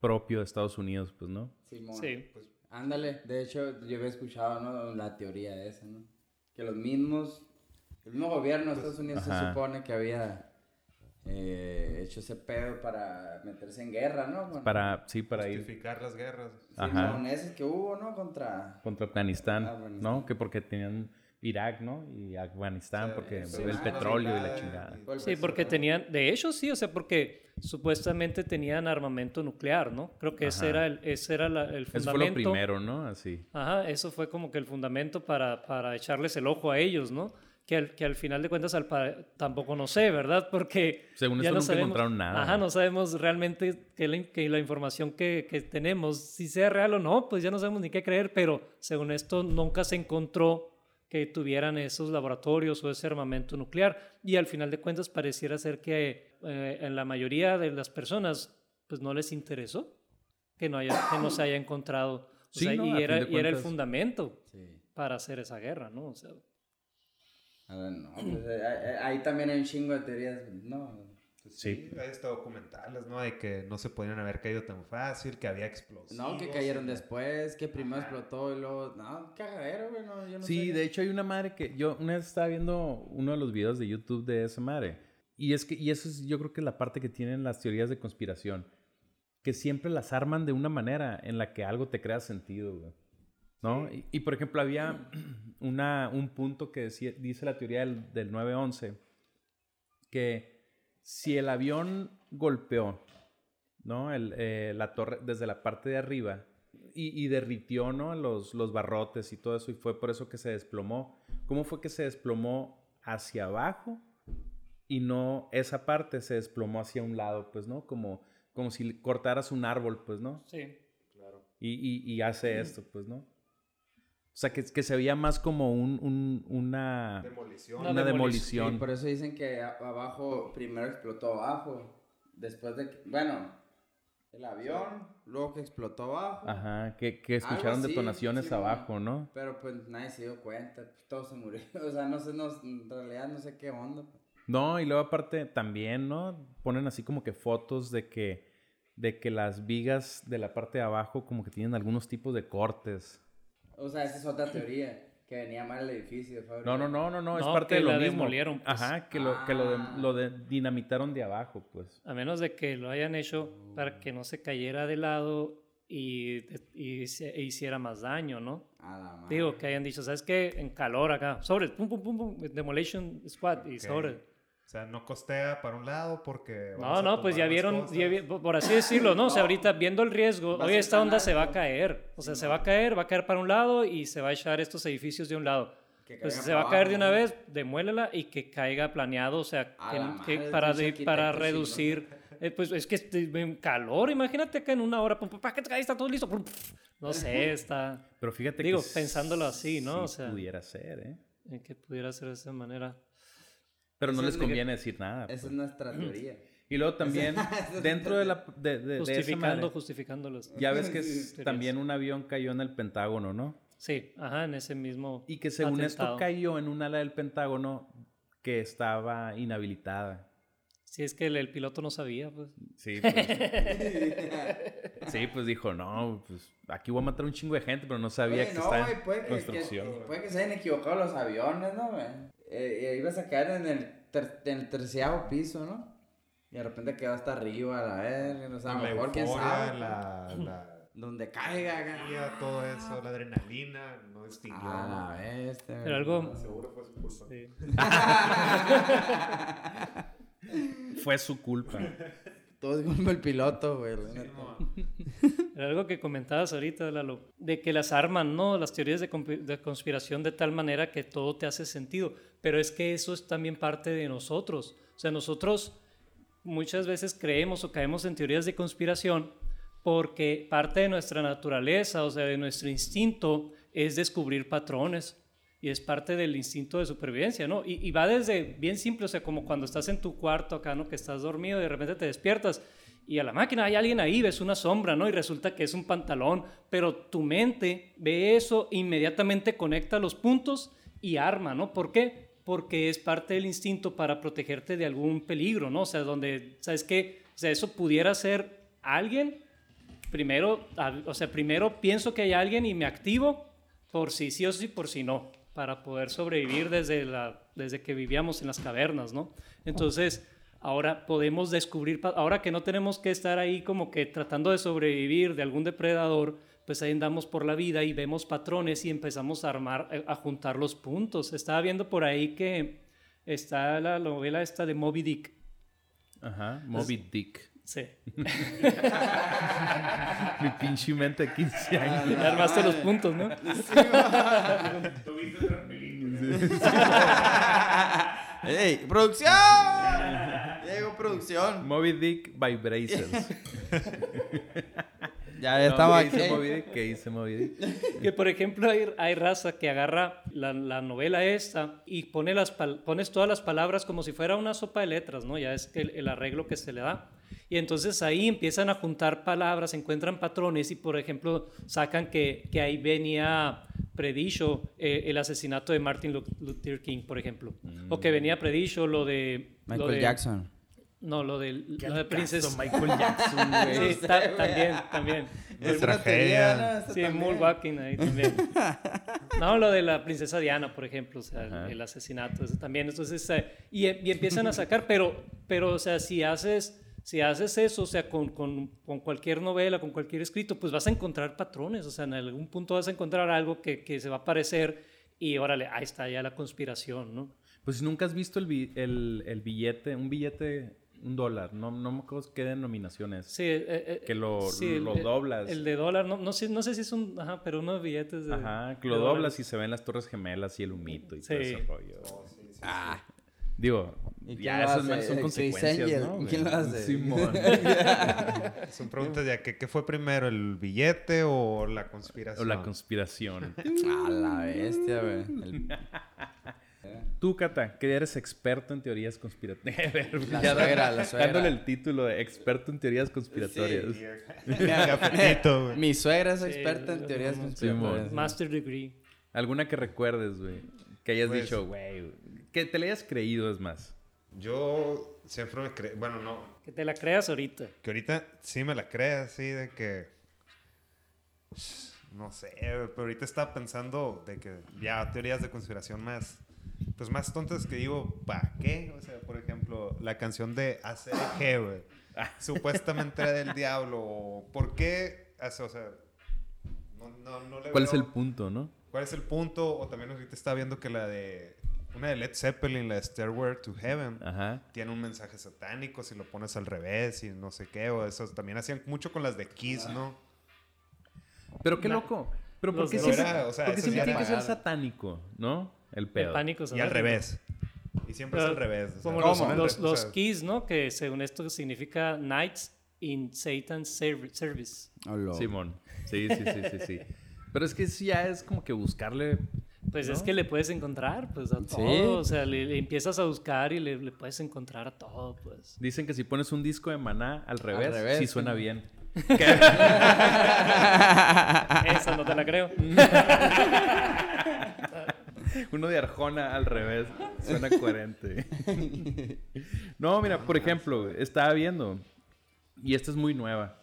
B: propio de Estados Unidos, pues, ¿no?
D: Simón.
C: sí.
D: Ándale, de hecho yo había escuchado ¿no? la teoría de esa, ¿no? Que los mismos, el mismo gobierno de Estados Unidos se
B: Ajá.
D: supone que había eh, hecho ese pedo para meterse en guerra, ¿no?
B: Para, sí, para ir
E: Justificar las guerras.
B: Ajá.
D: Simón, esos que hubo, ¿no? Contra...
B: contra Afganistán,
D: Afganistán.
B: ¿no? Que porque tenían Irak, ¿no? Y Afganistán,
E: O sea,
B: porque
E: eso
B: el petróleo y la chingada.
C: Sí, porque tenían, de hecho sí, o sea, porque supuestamente tenían armamento nuclear, ¿no? Creo que ese era el, ese era la- el
B: Eso fue
C: fundamento.
B: lo primero, ¿no? Así.
C: Ajá, eso fue como que el fundamento para, para echarles el ojo a ellos, ¿no? Que al, que al final de cuentas al tampoco no sé, ¿verdad? Porque
B: Según
C: ya
B: esto
C: no
B: nunca
C: sabemos,
B: encontraron nada.
C: Ajá, no sabemos realmente que la, que la información que, que tenemos, si sea real o no, pues ya no sabemos ni qué creer, pero según esto nunca se encontró que tuvieran esos laboratorios o ese armamento nuclear y al final de cuentas pareciera ser que eh, en la mayoría de las personas pues no les interesó que no, haya, que no se haya encontrado. O
B: Sí,
C: sea,
B: ¿no?
C: Y, era,
B: de
C: y era el
B: cuentas-
C: fundamento
D: Sí.
C: para hacer esa guerra, ¿no? O sea,
D: Ah, no, pues, eh, eh, ahí también hay un chingo de teorías, ¿no?
E: Pues
B: Sí.
E: sí, hay hasta documentales, ¿no? De que no se podían haber caído tan fácil, que había explosivos.
D: No, que cayeron después, que primero explotó y luego... No, cagadero, güey, no, yo no
B: Sí,
D: sé.
B: de hecho hay una madre que yo una vez estaba viendo uno de los videos de YouTube de esa madre. Y es que y eso es yo creo que es la parte que tienen las teorías de conspiración, que siempre las arman de una manera en la que algo te crea sentido, güey. ¿No? Y, y, por ejemplo había una, un punto que decía- dice la teoría del, del 911 que si el avión golpeó, ¿no? El, eh, la torre desde la parte de arriba y, y derritió, ¿no? Los, los barrotes y todo eso y fue por eso que se desplomó. ¿Cómo fue que se desplomó hacia abajo y no esa parte se desplomó hacia un lado, pues, ¿no? Como, como si cortaras un árbol, pues, ¿no?
C: sí.
B: Y, y, y hace esto, pues, ¿no? O sea, que, que se veía más como un, un- una,
E: Demolición.
C: Una
B: una
C: demolición.
D: por eso dicen que abajo primero explotó abajo. Después de que, bueno, el avión, luego que explotó abajo.
B: Ajá, que, que escucharon
D: así,
B: detonaciones
D: sí,
B: abajo, ¿no?
D: Pero pues nadie se dio cuenta, todo se murió. O sea, no sé, no, en realidad no sé qué onda.
B: No, y luego aparte también, ¿no? Ponen así como que fotos de que, de que las vigas de la parte de abajo como que tienen algunos tipos de cortes.
D: O sea, esa es otra teoría, que venía mal el edificio.
B: No, no, no, no, no, es
C: No,
B: parte
C: que
B: de lo
C: la
B: mismo.
C: demolieron, pues.
B: Ajá, que lo, que lo, de-
D: Ah.
B: lo de- dinamitaron de abajo, pues.
C: A menos de que lo hayan hecho para que no se cayera de lado y, y se e hiciera más daño, ¿no?
D: A la madre.
C: Digo, que hayan dicho, ¿sabes qué? En calor acá, sobre, pum, pum, pum, pum, Demolition Squad y sobre.
E: O sea, no costea para un lado porque...
C: No, no, pues ya vieron,
E: cosas.
C: ya vi- por así decirlo, ¿no? O sea, ahorita viendo el riesgo, oye, esta onda se va a caer. O sea, se va a caer, va a caer para un lado y se va a echar estos edificios de un lado.
D: Que
C: Pues se va a
D: para
C: caer de una vez, demuélela y que caiga planeado, o sea, que- para, de- para reducir Eh, pues es que este, en calor, imagínate acá en una hora, pum, pum, pa, que ahí está todo listo. pum, pf. No sé, está.
B: Pero fíjate
C: Digo,
B: que
C: pensándolo así, ¿no?
B: sí
C: O sea-
B: pudiera ser, ¿eh?
C: eh, que pudiera ser de esa manera.
B: Pero no les
D: que-
B: conviene decir nada.
D: Esa
B: pues.
D: es nuestra teoría.
B: Y luego también, dentro de la... De, de-
C: Justificando, justificándolos.
B: ya ves que es- también un avión cayó en el Pentágono, ¿no?
C: Sí, ajá, en ese mismo.
B: Y que según esto cayó en un ala del Pentágono que estaba inhabilitada.
C: Si es que el, el piloto no sabía, pues.
B: Sí, pues. sí, pues dijo, no, pues aquí voy a matar un chingo de gente, pero no sabía
D: Oye,
B: que
D: no, güey,
B: en
D: que,
B: construcción.
D: que- puede que se hayan equivocado los aviones, ¿no, güey? Eh, eh, ibas a caer en el, ter- en el terciavo piso, ¿no? Y de repente quedó hasta arriba, a la verga, no sé, a lo
E: la
D: mejor, quién sabe.
E: la, la
D: Donde caiga,
E: energía, todo eso, la adrenalina, no distinguió.
D: A la bestia.
C: Pero algo.
E: Seguro fue su culpa.
C: sí.
B: Fue su culpa.
D: Todo es como el piloto, güey.
C: Era algo que comentabas ahorita, Lalo, de que las arman, ¿no? Las teorías de, de conspiración de tal manera que todo te hace sentido. Pero es que eso es también parte de nosotros. O sea, nosotros muchas veces creemos o caemos en teorías de conspiración porque parte de nuestra naturaleza, o sea, de nuestro instinto, es descubrir patrones. Y es parte del instinto de supervivencia, ¿no? Y, va desde bien simple, o sea, como cuando estás en tu cuarto acá, ¿no? Que estás dormido y de repente te despiertas y a la máquina hay alguien ahí, ves una sombra, ¿no? Y resulta que es un pantalón, pero tu mente ve eso, inmediatamente conecta los puntos y arma, ¿no? ¿Por qué? Porque es parte del instinto para protegerte de algún peligro, ¿no? O sea, donde, ¿sabes qué? O sea, eso pudiera ser alguien, primero, o sea, primero pienso que hay alguien y me activo por si sí o sí, por si no, para poder sobrevivir desde, la, desde que vivíamos en las cavernas, ¿no? Entonces, ahora podemos descubrir, ahora que no tenemos que estar ahí como que tratando de sobrevivir de algún depredador, pues ahí andamos por la vida y vemos patrones y empezamos a armar, eh, a juntar los puntos. Estaba viendo por ahí que está la novela esta de Moby Dick.
B: Ajá, Moby Dick.
C: Sí.
B: Mi pinche mente de 15 años.
C: Ya armaste los puntos, ¿no?
D: ¡Ey! ¡Producción! Llegó producción.
B: Moby Dick Vibrations.
D: Ya, ya
B: No,
D: estamos
B: ¿qué
D: aquí.
B: dice Moby Dick? ¿Qué dice Moby Dick?
C: Que por ejemplo hay, hay raza que agarra la, la novela esta y pone las pones todas las palabras como si fuera una sopa de letras, ¿no? Ya es el, el arreglo que se le da. Y entonces ahí empiezan a juntar palabras, encuentran patrones y por ejemplo sacan que, que ahí venía predicho eh, el asesinato de Martin Lu- Luther King, por ejemplo. O que venía predicho lo de... lo
D: Michael
C: de-
D: Jackson.
C: No, lo de, lo de Princess...
B: Michael Jackson, güey.
C: Sí, ta- también, también.
E: Es tragedia.
C: Sí,
D: también.
C: Walking ahí también. No, lo de la princesa Diana, por ejemplo, o sea, el-
B: Ajá.
C: el, asesinato, eso también. Entonces, eh, y, y empiezan a sacar, pero, pero, o sea, si haces, si haces eso, o sea, con, con, con cualquier novela, con cualquier escrito, pues vas a encontrar patrones, o sea, en algún punto vas a encontrar algo que, que se va a parecer y órale, ahí está ya la conspiración, ¿no?
B: Pues nunca has visto el, el, el billete, un billete, un dólar, no, no me acuerdo qué denominación es.
C: Sí, eh, eh,
B: Que lo-
C: el-
B: lo
C: el-
B: doblas.
C: El de dólar, no, no, sé, no sé si es un, ajá, pero unos billetes de...
B: Ajá, que lo
C: dólares.
B: doblas y se ven las torres gemelas y el humito y todo
C: Sí.
B: ese rollo.
D: Ah.
B: Digo,
D: ¿Y quién
B: ya esas
D: hace?
B: son
D: ¿El Chris
B: consecuencias,
D: Angel?
B: ¿no?
D: ¿Quién lo hace?
B: Simón.
E: Son preguntas ya, ¿qué, ¿qué fue primero, el billete o la
B: o
E: conspiración?
B: la conspiración.
D: A la bestia, güey. El-
B: Tú, Cata, que eres experto en teorías conspiratorias.
D: La suegra, la suegra.
B: Dándole el título de experto en teorías conspiratorias.
E: Cafetito, güey.
D: Mi suegra es
C: Sí,
D: experta en teorías conspiratorias.
C: Master degree.
B: ¿Alguna que recuerdes, güey? Que hayas
E: Pues-
B: dicho, güey. Que te le hayas creído, es más.
E: Yo siempre me creí, bueno, no,
C: Que te la creas ahorita.
E: que ahorita sí me la creas, así de que, no sé, pero ahorita estaba pensando de que ya teorías de conspiración más, pues más tontas que digo, ¿para qué? O sea, por ejemplo, la canción de ACG, güey, supuestamente era del diablo, ¿por qué? O sea, no, no, no le
B: ¿Cuál es el punto, no?
E: ¿Cuál es el punto? O también ahorita estaba viendo que la de, una de Led Zeppelin, la de Stairway to Heaven,
B: Ajá.
E: tiene un mensaje satánico si lo pones al revés y no sé qué, o eso también hacían mucho con las de Kiss, ¿no?
B: Pero qué loco. Pero ¿por
C: los
B: qué
C: de-
B: siempre,
E: Era, o sea,
B: porque
E: eso
B: siempre tiene que ser satánico, no? El
C: El
B: pedo.
C: pánico
E: Y al revés. Y siempre es al revés. o sea,
C: Como
E: lo
C: los, los,
E: o sea,
C: keys, ¿no? Que según esto significa Knights in Satan's serv- Service.
B: Simón. Sí, sí, sí, sí, sí. Pero es que sí ya es como que buscarle.
C: Pues
B: ¿No?
C: es que le puedes encontrar, pues, a todo.
D: Sí.
C: O sea, le, le empiezas a buscar y le, le puedes encontrar a todo, pues.
B: Dicen que si pones un disco de maná al revés,
D: revés,
B: sí
D: sí.
B: suena bien.
C: Esa no te la creo.
B: Uno de Arjona al revés. Suena coherente. No, mira, por ejemplo, estaba viendo. Y esta es muy nueva.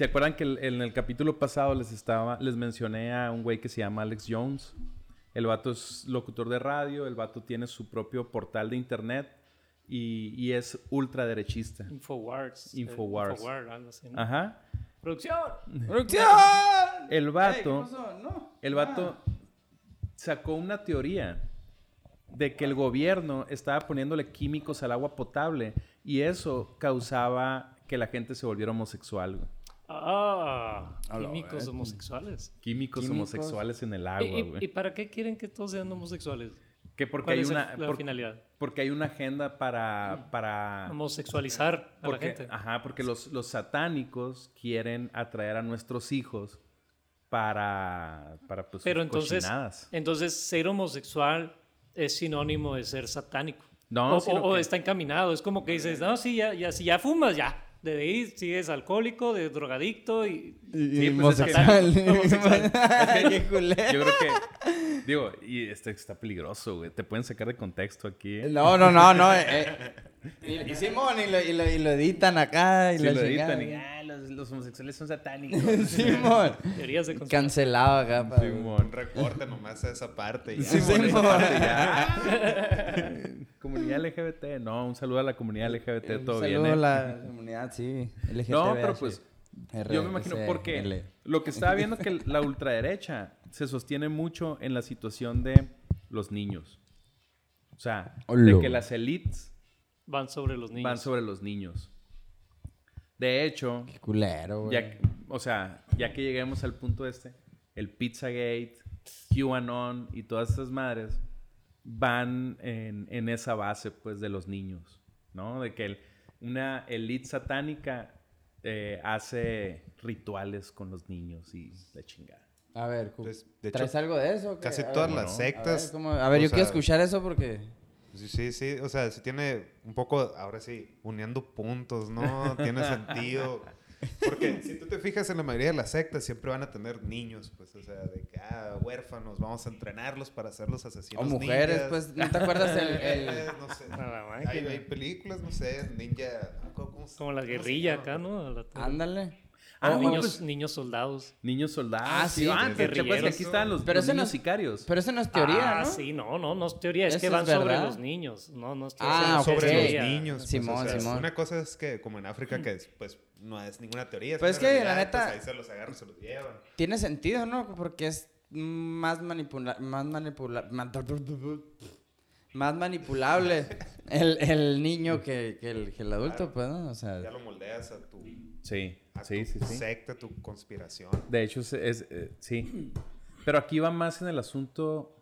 B: ¿Se acuerdan que el- en el capítulo pasado les estaba, les mencioné a un güey que se llama Alex Jones? El vato es locutor de radio, el vato tiene su propio portal de internet y, y es ultraderechista.
C: Infowars. eh,
B: Infowars.
C: Infowar, algo así, ¿no?
B: Ajá.
C: Producción.
D: ¡Producción!
B: El
D: Ey, ¿qué
B: vato,
D: pasó? No.
B: el vato sacó una teoría de que el gobierno estaba poniéndole químicos al agua potable y eso causaba que la gente se volviera homosexual.
C: Ah, químicos homosexuales.
B: Químicos,
D: Químicos.
B: homosexuales en el
C: ¿Y,
B: agua,
C: y-
B: güey.
C: y para qué quieren que todos sean homosexuales?
B: Que porque
C: ¿Cuál
B: hay
C: es
B: una
C: la
B: por-
C: finalidad?
B: porque hay una agenda para para
C: Homosexualizar a la gente.
B: ajá, porque los, los satánicos quieren atraer a nuestros hijos para para pues
C: Pero entonces,
B: cochinadas.
C: entonces ser homosexual es sinónimo de ser satánico.
B: No,
C: o, o- o
B: que-
C: está encaminado. Es como que dices, no, sí, ya, ya, si ya fumas, ya. De ahí sigues alcohólico, de drogadicto y...
D: Y,
B: Sí,
D: y
B: pues es que-
D: homosexual.
B: Yo creo que digo, y este está peligroso, güey. Te pueden sacar de contexto aquí. ¿eh?
D: No, no, no, no. eh, eh, y, y Simón, y lo, y, lo, y lo editan acá. Y
B: Sí,
D: lo,
B: lo editan y ah, los, los homosexuales son satánicos.
D: Simón.
C: Teorías de.
D: Cancelado acá. pa-
E: Un
B: Simón.
E: recorte nomás a esa parte. ya.
B: Simón, esa
D: Simón.
B: parte ya. comunidad LGBT, no, un saludo a la comunidad LGBT,
D: Un
B: todo
D: saludo
B: bien.
D: a
B: ¿eh?
D: la comunidad, sí. LGTB,
B: No, pero pues
D: R,
B: yo me imagino porque
D: L.
B: lo que estaba viendo que la ultraderecha se sostiene mucho en la situación de los niños. O sea, de
D: Hola.
B: que las elites
C: Van sobre los niños.
B: van sobre los niños. De hecho,
D: Qué culero, güey.
B: ya, que- o sea, ya que lleguemos al punto este, el Pizzagate, QAnon y todas esas madres van en, en esa base, pues, de los niños, ¿no? De que el- una elite satánica eh, hace rituales con los niños y la chingada.
D: A ver,
E: Pues, de hecho,
D: ¿traes algo de eso?
E: Casi
D: ver,
E: todas
B: ¿cómo
E: las
B: no?
E: sectas.
D: A ver, ¿cómo? A ver,
E: o
D: yo quiero escuchar eso porque...
E: Sí, sí, sí, o sea, sí tiene un poco, ahora sí, uniendo puntos, ¿no? Tiene sentido. Porque si tú te fijas en la mayoría de las sectas siempre van a tener niños, pues, o sea, de que, ah, huérfanos, vamos a entrenarlos para ser los asesinos
D: O mujeres,
E: ninjas.
D: pues, ¿no te acuerdas el... el-
E: No sé. Hay, hay películas, no sé, ninja... ¿cómo- cómo
C: Como la guerrilla acá, ¿no?
D: Ándale.
B: Ah,
C: niños,
B: pues-
C: niños soldados.
B: Niños soldados.
D: Ah, sí,
B: Ah, ¿te- ¿te acuerdas que
C: guerrilleros,
B: aquí estaban los,
D: Pero
B: los
D: eso no es-
B: sicarios?
D: Pero eso no es teoría,
C: ah,
D: ¿no?
C: sí, no, no, no es teoría, es
D: ¿Eso
C: que
D: es
C: van sobre los niños. No, no es
D: Ah,
C: teoría,
D: ok.
E: sobre los niños. pues,
D: Simón,
E: o sea,
D: Simón.
E: Una cosa es que, como en África, que pues no es ninguna teoría.
D: Pues es que, la
E: realidad,
D: neta-
E: pues, ahí se los agarran, se los llevan.
D: Tiene sentido, ¿no? Porque es más manipula... Más manipula... ma- Más manipulable el, el niño que, que el, que el adulto, pues, ¿no? O sea...
E: Ya lo moldeas a tu,
B: Sí,
E: a
B: sí,
E: tu
B: sí, sí.
E: secta, tu conspiración.
B: De hecho, es, es, eh, sí. Pero aquí va más en el asunto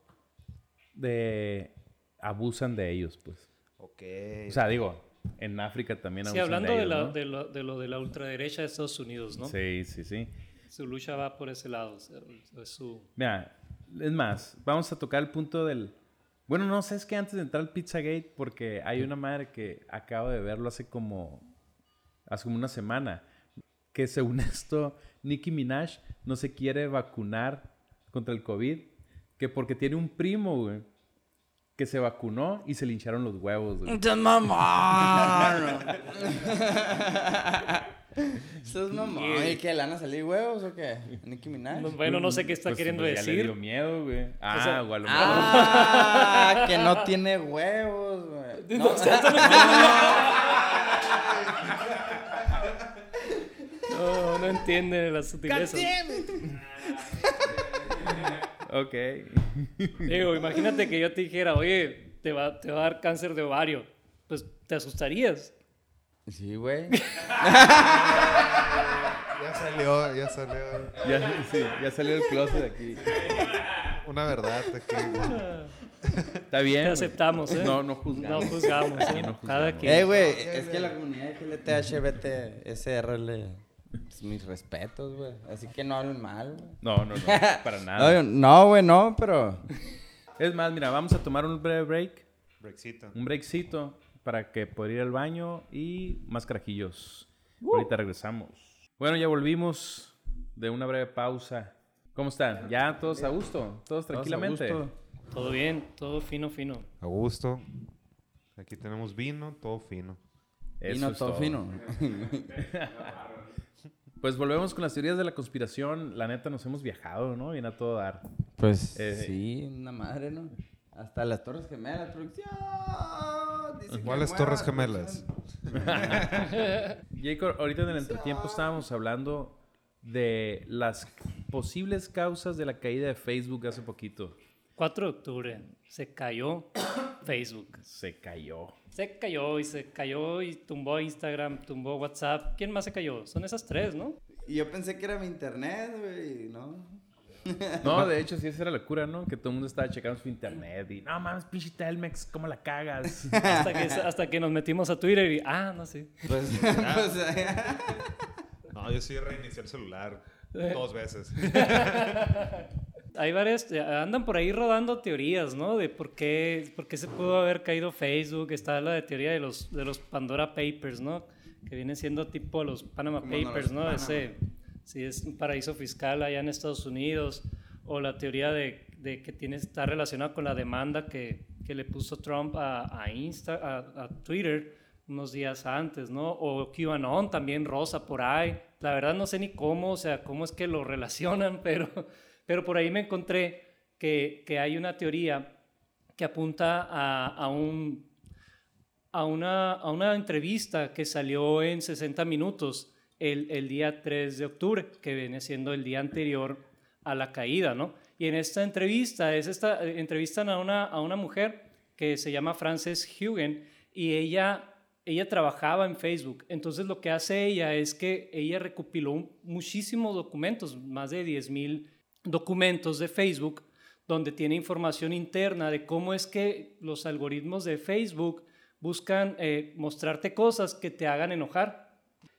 B: de abusan de ellos, pues.
E: Ok.
B: O sea, digo, en África también
C: Sí,
B: abusan
C: hablando
B: de
C: de,
B: ellos,
C: la-
B: ¿no?
C: de lo, de lo de la ultraderecha de Estados Unidos, ¿no?
B: Sí, sí, sí.
C: Su lucha va por ese lado. o sea, es su...
B: Mira, es más, vamos a tocar el punto del... Bueno, no sé, es que antes de entrar al Pizzagate, porque hay una madre que acabo de verlo hace como... Hace como una semana, que según esto, Nicki Minaj no se quiere vacunar contra el COVID, que porque tiene un primo, güey, que se vacunó y se le hincharon los huevos, güey.
D: ¡Estás mamón! ¿Estás mamón? ¿Y qué? ¿Le van a salir huevos o qué? ¿Nicki Minaj?
C: No, Bueno, no sé qué está
B: Pues,
C: queriendo
B: pues, Ya le dio
C: decir.
B: miedo, güey. Ah,
C: sea,
B: o a lo mejor-
D: ¡Ah! que no tiene huevos, güey. No,
C: No, no entiende las sutilezas.
B: Ok.
C: Digo, imagínate que yo te dijera, oye, te va, te va a dar cáncer de ovario. Pues te asustarías.
D: Sí, güey.
E: Ya salió, ya salió.
B: Ya, sí, ya salió el closet aquí.
E: una verdad aquí.
B: Está bien.
C: Te aceptamos, ¿eh?
B: No, no juzgamos.
C: No juzgamos, ¿eh?
B: no
C: Cada quien.
D: Eh, güey, es que la comunidad LTHBT, SRL, pues, mis respetos, güey. Así que no hablen mal, güey.
B: No, no, no, para
D: No,
B: nada.
D: No, güey, no, pero...
B: Es más, mira, vamos a tomar un breve break,
E: Brexito.
B: un breakcito para que poder ir al baño y más carajillos. Ahorita regresamos. Bueno, ya volvimos de una breve pausa. ¿Cómo están? ¿Ya todos a gusto? ¿Todos tranquilamente?
D: gusto.
C: Todo bien, todo fino, fino.
E: A gusto. Aquí tenemos vino, todo fino.
B: Eso
D: Vino
B: es
D: todo
B: todo.
D: fino.
B: Pues volvemos con las teorías de la conspiración. La neta, nos hemos viajado, ¿no? Viene a todo dar.
D: Pues
B: Eh,
D: sí, una madre, ¿no? Hasta las Torres Gemelas, producción. Dice
E: ¿Cuáles Torres
D: la
E: Gemelas?
B: Jacob, ahorita en el entretiempo estábamos hablando de las posibles causas de la caída de Facebook hace poquito.
C: 4 de octubre se cayó Facebook.
B: Se cayó.
C: Se cayó y se cayó y tumbó Instagram, tumbó WhatsApp. ¿Quién más se cayó? Son esas tres, ¿no?
D: Y yo pensé que era mi internet, güey, ¿no?
B: No, de hecho, sí, esa era la cura, ¿no? Que todo el mundo estaba checando su internet y, no mames, pinche Telmex, ¿cómo la cagas?
C: Hasta que, hasta que nos metimos a Twitter y, ah, no sé.
D: Pues, pues,
E: No, yo sí reinicié el celular dos veces.
C: Hay varias, eh, andan por ahí rodando teorías, ¿no? De por qué, por qué se pudo haber caído Facebook. Está la de teoría de los, de los Pandora Papers, ¿no? Que vienen siendo tipo los Panama Papers,
D: los
C: ¿no?
D: Panama.
C: Ese, si es un paraíso fiscal allá en Estados Unidos. O la teoría de, de que tiene, está relacionada con la demanda que, que le puso Trump a, a, Insta, a, a Twitter unos días antes, ¿no? O QAnon también rosa por ahí. La verdad no sé ni cómo, o sea, cómo es que lo relacionan, pero, pero por ahí me encontré que, que hay una teoría que apunta a, a un, a, una, a una entrevista que salió en 60 minutos el, día 3 de octubre, que viene siendo el día anterior a la caída, ¿no? Y en esta entrevista, es esta, entrevistan a una, a una mujer que se llama Frances Hugen y ella, ella trabajaba en Facebook. Entonces lo que hace ella es que ella recopiló muchísimos documentos, más de 10.000 documentos de Facebook, donde tiene información interna de cómo es que los algoritmos de Facebook buscan eh, mostrarte cosas que te hagan enojar.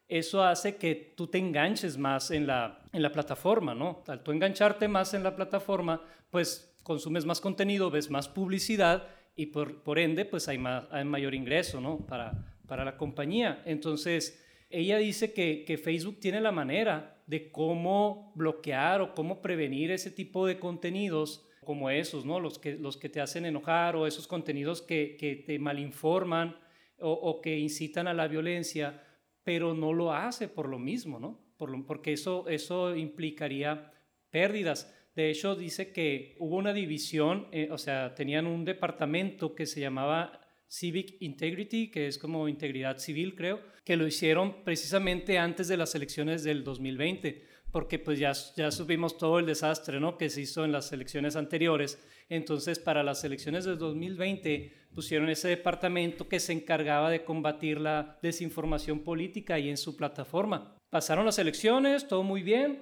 C: Eso hace que tú te enganches más en la, en la plataforma, ¿no? Al tú engancharte más en la plataforma, pues consumes más contenido, ves más publicidad y por, por ende, pues hay, más, hay mayor ingreso, ¿no? Para, para la compañía. Entonces, ella dice que, que Facebook tiene la manera de cómo bloquear o cómo prevenir ese tipo de contenidos como esos, ¿no? Los que, los que te hacen enojar o esos contenidos que, que te malinforman o, o, que incitan a la violencia, pero no lo hace por lo mismo, ¿no? Porque eso, eso implicaría pérdidas. De hecho, dice que hubo una división, eh, o sea, tenían un departamento que se llamaba Civic Integrity, que es como integridad civil, creo, que lo hicieron precisamente antes de las elecciones del 2020 porque pues ya, ya supimos todo el desastre ¿no? que se hizo en las elecciones anteriores. Entonces, para las elecciones del 2020 pusieron ese departamento que se encargaba de combatir la desinformación política ahí en su plataforma. Pasaron las elecciones, todo muy bien.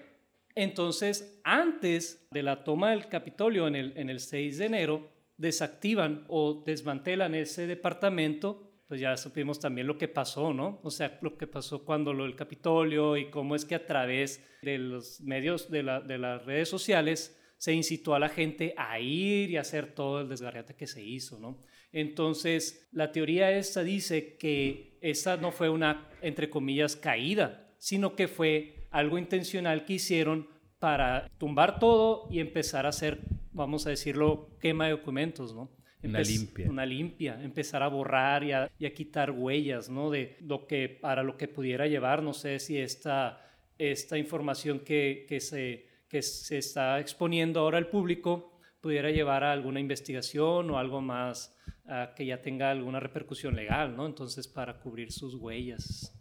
C: Entonces, antes de la toma del Capitolio en el, en el 6 de enero, desactivan o desmantelan ese departamento pues ya supimos también lo que pasó, ¿no? O sea, lo que pasó cuando lo del Capitolio y cómo es que a través de los medios de, la, de las redes sociales se incitó a la gente a ir y hacer todo el desgarriate que se hizo, ¿no? Entonces, la teoría esta dice que esa no fue una, entre comillas, caída, sino que fue algo intencional que hicieron para tumbar todo y empezar a hacer, vamos a decirlo, quema de documentos, ¿no?
B: Una limpia.
C: Una limpia, empezar a borrar y a, y a, quitar huellas, ¿no? De lo que, para lo que pudiera llevar, no sé si esta, esta información que, que, se, que se está exponiendo ahora al público pudiera llevar a alguna investigación o algo más uh, que ya tenga alguna repercusión legal, ¿no? Entonces, para cubrir sus huellas.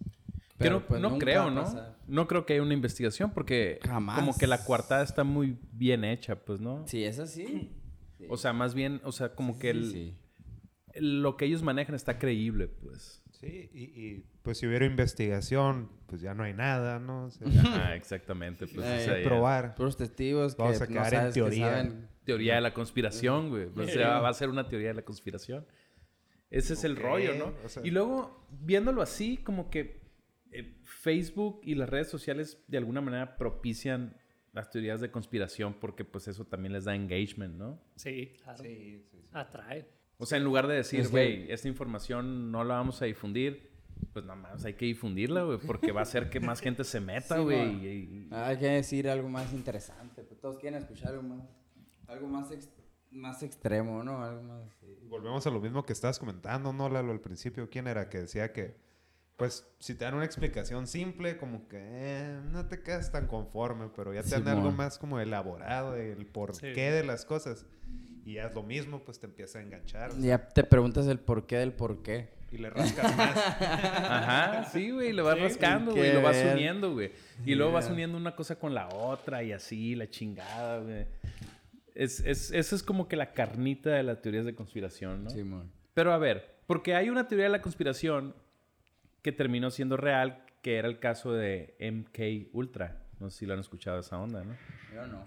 B: Pero, Pero pues no creo, ¿no? No creo que haya una investigación porque
D: Jamás.
B: como que la coartada está muy bien hecha, pues, ¿no?
D: Sí, es así.
B: Sí. O sea, más bien, o sea, como
D: sí,
B: que el,
D: sí.
B: lo que ellos manejan está creíble, pues.
E: Sí, y, y, pues si hubiera investigación, pues ya no hay nada, ¿no? O sea,
B: Ajá, exactamente. Pues,
D: Eh,
B: o sea,
E: probar.
D: Puros testigos que
E: Vamos a
D: no
E: quedar en
D: sabes que
E: teoría.
D: saben
B: teoría de la conspiración, güey. O sea, va a ser una teoría de la conspiración. Ese es el rollo, ¿no?
E: o sea-
B: y luego, viéndolo así, como que Facebook y las redes sociales de alguna manera propician las teorías de conspiración porque pues eso también les da engagement, ¿no?
C: Sí, claro.
E: Sí, sí, sí.
C: Atrae.
B: O sea, en lugar de decir,
D: Es que-
B: güey, esta información no la vamos a difundir, pues nada más hay que difundirla, güey, porque va a hacer que más gente se meta,
D: Sí,
B: güey. y- y-
D: Hay que decir algo más interesante. Pues todos quieren escuchar algo más. Algo más, ex- más extremo, ¿no? Algo más.
E: Volvemos a lo mismo que estabas comentando, ¿no, Lalo? Al principio, ¿quién era? Que decía que, pues, si te dan una explicación simple, como que eh, no te quedas tan conforme, pero ya te dan algo más como elaborado, el porqué
C: Sí.
E: de las cosas. Y ya es lo mismo, pues te empieza a enganchar. sea,
D: Ya te preguntas el porqué del porqué.
E: Y le rascas más.
B: Ajá, sí, güey, le vas
C: Sí.
B: rascando, güey, lo vas uniendo, güey. Y luego vas
D: Yeah.
B: uniendo una cosa con la otra y así, la chingada, güey. Es, es, esa es como que la carnita de las teorías de conspiración, ¿no?
D: Simón.
B: Pero a ver, porque hay una teoría de la conspiración que terminó siendo real, que era el caso de MK Ultra. No sé si lo han escuchado esa onda, ¿no?
D: Yo no.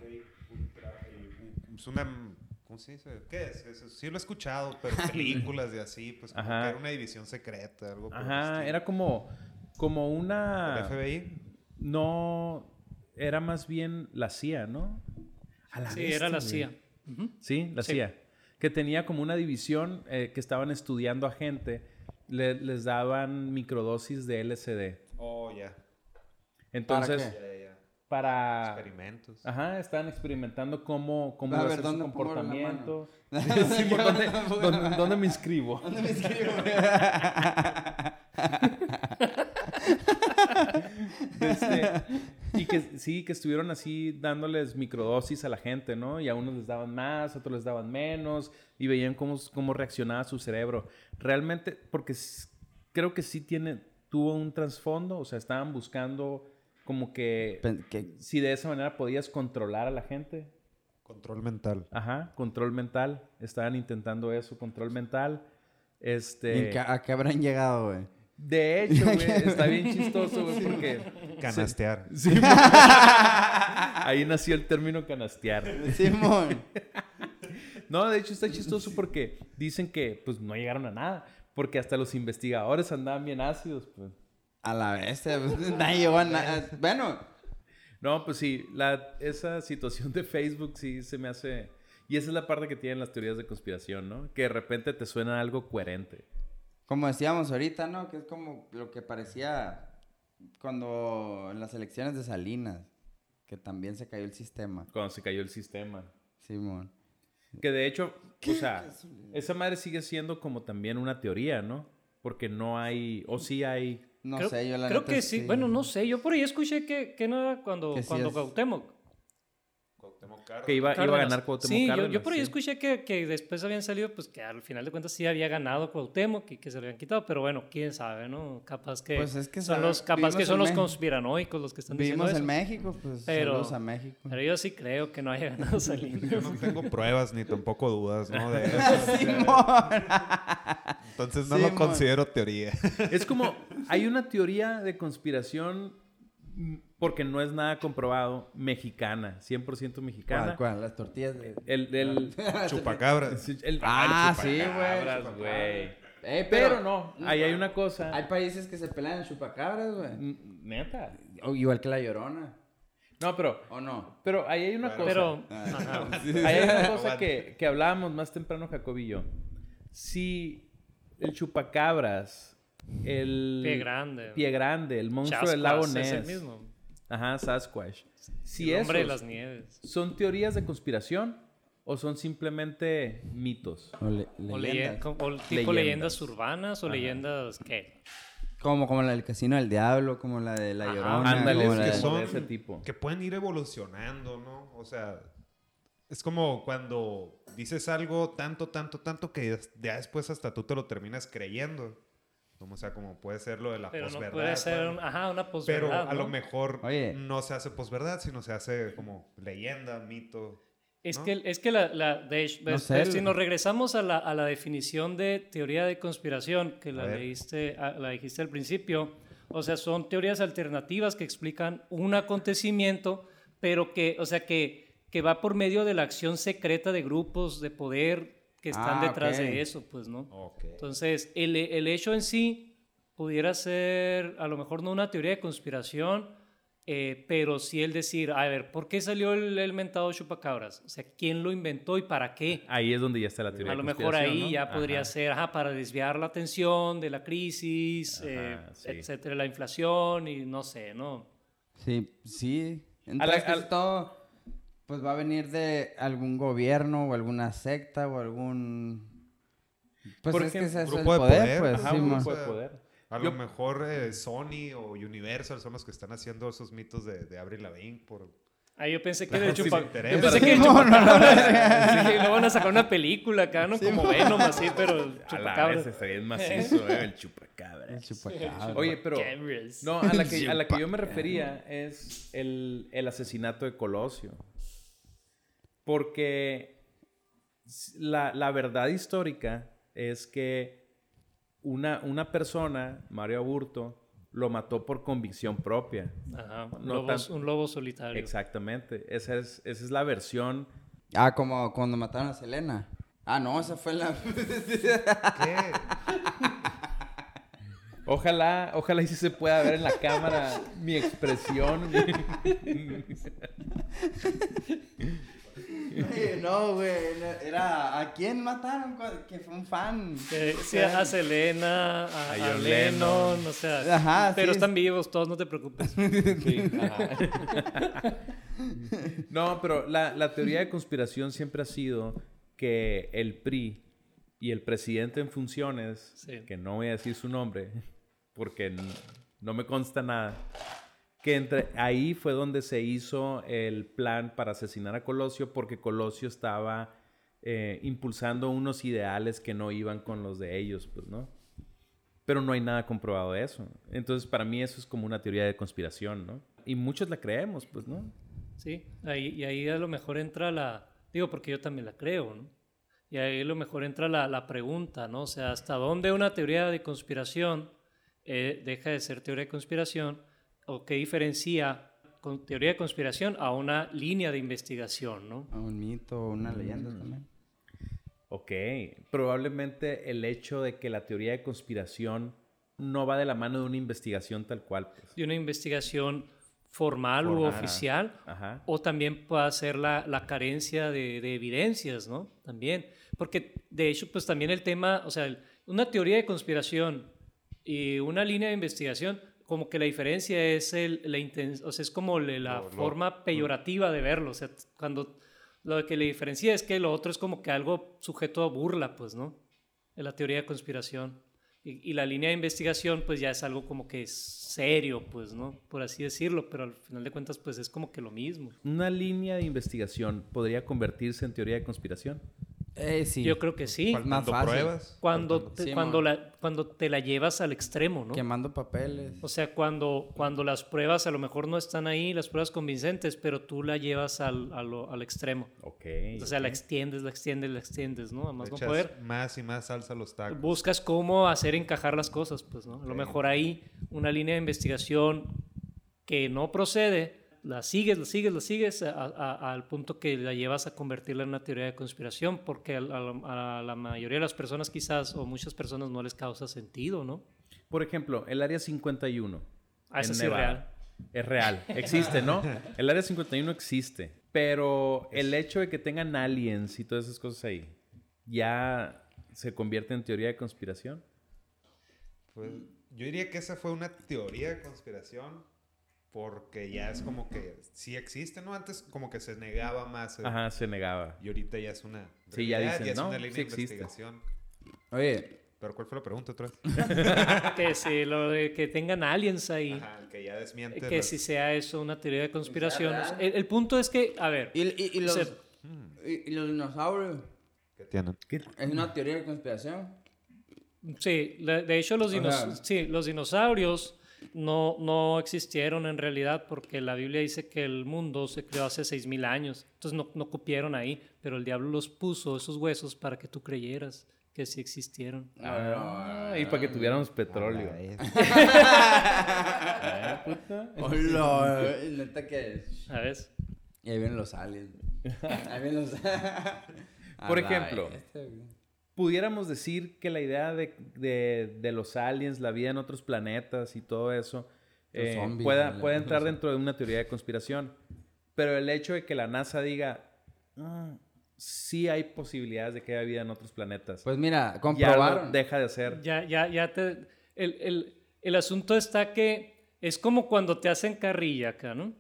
E: es una... ¿Cómo se dice? ¿Qué es? Eso sí lo he escuchado, pero películas de así, pues como
B: Ajá.
E: que era una división secreta, algo por el
B: Ajá, era como, como
E: ¿El
B: una...
E: FBI?
B: No, era más bien la CIA, ¿no? A la
C: Sí,
B: bestia,
C: era la. CIA.
B: Sí, la
C: Sí.
B: CIA. Que tenía como una división eh, que estaban estudiando a gente. Le- les daban microdosis de LSD.
E: Oh, ya.
B: Entonces,
D: qué?
B: Para...
E: Experimentos.
B: Ajá, estaban experimentando cómo, cómo
D: A ver,
B: ser su
D: ¿dónde pongo la
B: comportamiento.
D: mano?
B: Sí, ¿por dónde, dónde- dónde me inscribo?
D: ¿Dónde me escribo?
B: Este, y que sí, que estuvieron así dándoles microdosis a la gente, ¿no? Y a unos les daban más, a otros les daban menos, y veían cómo, cómo reaccionaba su cerebro. Realmente, porque creo que sí tiene, tuvo un trasfondo, o sea, estaban buscando como que si de esa manera podías controlar a la gente.
E: Control mental.
B: Ajá, control mental. Estaban intentando eso, control mental. Este.
D: ¿en qué- ¿A qué habrán llegado, güey?
B: De hecho, güey, está bien chistoso, güey, porque.
E: Canastear.
B: Sí, Ahí nació el término canastear.
D: Simón.
B: No, de hecho está chistoso porque dicen que pues no llegaron a nada. Porque hasta los investigadores andaban bien ácidos, pues.
D: A la bestia. pues, Nadie llegó a nada. Bueno,
B: No, pues sí, la, esa situación de Facebook sí se me hace... Y esa es la parte que tienen las teorías de conspiración, ¿no? Que de repente te suena algo coherente.
D: Como decíamos ahorita, ¿no? Que es como lo que parecía cuando en las elecciones de Salinas, que también se cayó el sistema.
B: Cuando se cayó el sistema.
D: Simón.
B: Que de hecho, o sea, esa madre sigue siendo como también una teoría, ¿no? Porque no hay... O sí hay...
D: No
C: creo,
D: sé, yo la
C: creo
D: neta
C: que sí. Bueno, no sé. Yo por ahí escuché que, que no era cuando,
D: Que sí
C: cuando
D: es-
C: Cuauhtémoc.
E: Cuauhtémoc Cárdenas.
B: Que iba, iba a ganar Cuauhtémoc
C: Sí, yo,
B: Cárdenas,
C: yo por ahí
B: sí.
C: escuché que, que después habían salido, pues que al final de cuentas sí había ganado Cuauhtémoc y que se lo habían quitado, pero bueno, quién sabe, ¿no? Capaz que,
D: Pues es que
C: son
D: sabe-
C: los, capaz
D: vivimos
C: que son los conspiranoicos los que están diciendo
D: Vivimos en México, pues
C: Pero-
D: saludos a México.
C: Pero yo sí creo que no haya ganado Salinas.
E: Yo no tengo pruebas ni tampoco dudas, ¿no? De eso.
D: Simón.
E: Entonces no lo considero teoría.
B: Es como, hay una teoría de conspiración porque no es nada comprobado, mexicana, 100% mexicana.
D: ¿Cuál, cuál? Las tortillas de...
B: El, el,
E: Chupacabras.
B: el-
D: Ah,
B: el
D: sí, güey,
B: chupacabras,
D: chupacabras.
B: güey.
D: Eh,
B: Pero no, ahí hay una cosa.
D: Hay países que se pelean en chupacabras, güey.
B: Neta.
D: O igual que la llorona.
B: No, pero,
D: ¿O no?
B: pero ahí hay una cosa.
C: Pero,
D: Ah.
C: ajá.
B: Ahí hay una cosa que, que hablábamos más temprano, Jacob y yo. Si el chupacabras, el...
C: Pie grande.
B: Pie grande, el monstruo del lago Ness.
C: es el mismo.
B: Ajá, Sasquatch. Si
C: el hombre de las nieves.
B: son teorías de conspiración o son simplemente mitos.
D: O, le-
C: O, leye-
D: leyendas.
C: o tipo
B: Leyendas.
C: leyendas urbanas o leyendas, ¿qué?
D: Como, como la del Casino del Diablo, como la de La
C: Ajá,
D: Llorona.
B: ándale,
D: como
B: es
D: la
B: que
D: de-
B: son- de ese tipo.
E: Que pueden ir evolucionando, ¿no? O sea, es como cuando dices algo tanto, tanto, tanto que ya después hasta tú te lo terminas creyendo. Como, o sea, como puede ser lo de la
C: Pero no
E: posverdad.
C: puede ser, ajá, una
E: Pero
C: posverdad,
E: a lo mejor
D: Oye.
E: no se hace posverdad, sino se hace como leyenda, mito.
C: Es
E: ¿no?
C: que, es que la, la- de hecho,
D: No
C: ves,
D: sé,
C: ves,
D: el-
C: si nos regresamos a la, a la definición de teoría de conspiración, que la, leíste, a- la dijiste al principio, o sea, son teorías alternativas que explican un acontecimiento, pero que, o sea, que que va por medio de la acción secreta de grupos de poder que están
D: Ah,
C: detrás
D: ok.
C: de eso, pues, ¿no?
E: Ok.
C: Entonces, el, el hecho en sí pudiera ser, a lo mejor no una teoría de conspiración, eh, pero sí el decir, a ver, ¿por qué salió el, el mentado chupacabras? O sea, ¿quién lo inventó y para qué?
B: Ahí es donde ya está la teoría
C: A lo
B: de
C: mejor
B: conspiración,
C: ahí
B: ¿no?
C: ya podría
B: Ajá.
C: ser ajá, para desviar la atención de la crisis,
B: Ajá,
C: eh,
B: sí.
C: etcétera, la inflación y no sé, ¿no?
D: Sí, sí.
B: A la-
D: Entonces pues,
B: al-
D: todo pues va a venir de algún gobierno o alguna secta o algún pues
B: Por
D: es que
B: ejemplo,
D: ese es el
E: grupo de
D: poder,
E: poder,
D: pues
E: ajá,
D: sí,
E: un
D: mo.
B: grupo de poder.
E: A
B: Yo-
E: lo mejor eh, Sony o Universal son los que están haciendo esos mitos de, de Avril Lavigne por...
C: Ah, yo pensé que
E: me interesa.
C: Yo pensé que el
D: No, no,
C: chupacabras... Sí, lo van a sacar una película acá, ¿no? Como Venom, así, pero
B: A la macizo, ¿eh? El chupacabra.
D: El chupacabra.
B: Oye, pero... No, a la que, a la que yo me refería es el, el asesinato de Colosio. Porque la, la verdad histórica es que una, una persona, Mario Aburto, lo mató por convicción propia.
C: Ajá, un,
B: No
C: lobo,
B: tan-
C: un lobo solitario.
B: Exactamente. Esa es, esa es la versión.
D: Ah, como cuando mataron a Selena. Ah, no, esa fue la
E: ¿Qué?
B: Ojalá, ojalá y sí se pueda ver en la cámara mi expresión.
D: Oye, no, güey, no, era ¿a quién mataron? Que fue un fan.
C: Eh, sí, a Selena, a,
B: A
C: a Lennon, o sea,
D: Ajá,
C: pero
D: sí.
C: están vivos todos, no te preocupes.
B: Sí, ajá. No, pero la, la teoría de conspiración siempre ha sido que el PRI y el presidente en funciones,
C: Sí.
B: que no voy a decir su nombre porque n- no me consta nada, entre ahí fue donde se hizo el plan para asesinar a Colosio porque Colosio estaba eh, impulsando unos ideales que no iban con los de ellos, pues, ¿no? Pero no hay nada comprobado de eso. Entonces, para mí eso es como una teoría de conspiración, ¿no? Y muchos la creemos, pues, ¿no?
C: Sí, ahí, y ahí a lo mejor entra la, digo porque yo también la creo, ¿no? Y ahí a lo mejor entra la, la pregunta, ¿no? O sea, ¿hasta dónde una teoría de conspiración eh, deja de ser teoría de conspiración o qué diferencia con teoría de conspiración a una línea de investigación, ¿no?
D: A Un mito, una leyenda también.
B: Ok, probablemente el hecho de que la teoría de conspiración no va de la mano de una investigación tal cual, pues.
C: De una investigación formal u
B: Formal,
C: oficial
B: Ajá.
C: O también puede ser la, la carencia de, de evidencias, ¿no? También. Porque, de hecho, pues también el tema, o sea, el- una teoría de conspiración y una línea de investigación, como que la diferencia es el, la inten- o sea, es como le- la
E: lo-
C: forma peyorativa de verlo. O sea, cuando lo que le diferencia es que lo otro es como que algo sujeto a burla, pues, ¿no? En la teoría de conspiración. Y, y la línea de investigación, pues ya es algo como que es serio, pues, ¿no? Por así decirlo, pero al final de cuentas, pues es como que lo mismo.
B: Una línea de investigación podría convertirse en teoría de conspiración.
D: Eh, sí.
C: Yo creo que sí.
D: Más
E: Faltando
D: fácil.
E: pruebas.
C: Cuando te,
D: Sí,
C: cuando, la, cuando te la llevas al extremo, ¿no?
D: Quemando papeles.
C: O sea, cuando, cuando las pruebas a lo mejor no están ahí, las pruebas convincentes, pero tú la llevas al, a lo- al extremo.
B: Ok.
C: O sea, la extiendes, la extiendes, la extiendes, ¿no? A más
E: Le
C: no poder.
E: Más y más salsa los tacos.
C: Buscas cómo hacer encajar las cosas, pues, ¿no? A lo mejor ahí una línea de investigación que no procede, la sigues, la sigues, la sigues a- a- al punto que la llevas a convertirla en una teoría de conspiración, porque a, la- a la mayoría de las personas quizás, o muchas personas no les causa sentido, ¿no?
B: Por ejemplo, el área 51.
C: Ah, eso
B: en
C: sí es real.
B: Es real, existe, ¿no? El área 51 existe, pero el hecho de que tengan aliens y todas esas cosas ahí, ya se convierte en teoría de conspiración.
E: Pues, yo diría que esa fue una teoría de conspiración porque ya es como que sí existe, ¿no? Antes como que se negaba más. eh,
B: Ajá, se negaba.
E: Y ahorita ya es una
B: Sí, ya dicen,
E: es
B: ¿no?
E: una línea
B: Sí
E: de
B: existe.
E: investigación.
D: Oye,
E: Pero ¿cuál fue la pregunta otra vez?
C: que si lo de que tengan aliens ahí,
E: Ajá, que ya desmiente.
C: que si sea eso una teoría de conspiraciones.
D: real?
C: El, el punto es que, a ver,
D: ¿y, y, y los,
C: Se-
D: y, y los dinosaurios?
E: que tienen.
B: ¿Qué?
D: ¿Es una teoría de conspiración?
C: Sí, de, hecho los, dinos- sí, los dinosaurios no, no existieron en realidad porque la Biblia dice que el mundo se creó hace 6.000 años. Entonces no, no cupieron ahí, pero el diablo los puso esos huesos para que tú creyeras que sí existieron.
B: Ah, y para que tuviéramos petróleo.
E: Ah,
B: Ah, puta.
D: Hola, neta que...
C: ¿Sabes?
D: Y ahí vienen los aliens. Ahí viene los- A
B: Por ejemplo,
D: güey.
B: Pudiéramos decir que la idea de, de- de los aliens, la vida en otros planetas y todo eso eh,
D: zombies,
B: pueda, puede entrar dentro de una teoría de conspiración. Pero el hecho de que la NASA diga, "Ah, sí hay posibilidades de que haya vida en otros planetas,
D: Pues mira,
B: ya lo
D: comprobaron.
B: deja de hacer.
C: Ya, ya, ya te... El, el- el asunto está que es como cuando te hacen carrilla acá, ¿no?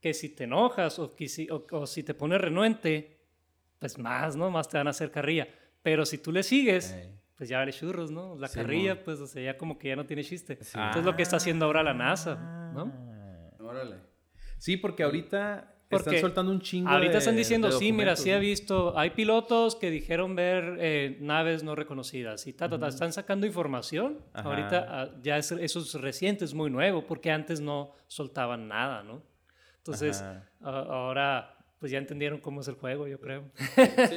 C: Que si te enojas o, que si, o, o si te pones renuente, pues más, ¿no? Más te van a hacer carrilla. Pero si tú le sigues, pues ya vale churros, ¿no? La
D: Sí,
C: carrilla,
D: mon.
C: pues, o sea, ya como que ya no tiene chiste.
D: Sí.
C: Entonces lo que está haciendo ahora la NASA, ¿no?
D: Órale.
B: Sí, porque ahorita
C: Porque
B: están soltando un chingo
C: Ahorita
B: de-
C: están diciendo, sí, mira, sí he visto, hay pilotos que dijeron ver eh, naves no reconocidas y ta, ta, ta, están sacando información.
B: Ajá.
C: Ahorita ah, ya es- eso es reciente, es muy nuevo, porque antes no soltaban nada, ¿no? Entonces, ahora pues ya entendieron cómo es el juego, yo creo.
D: Sí.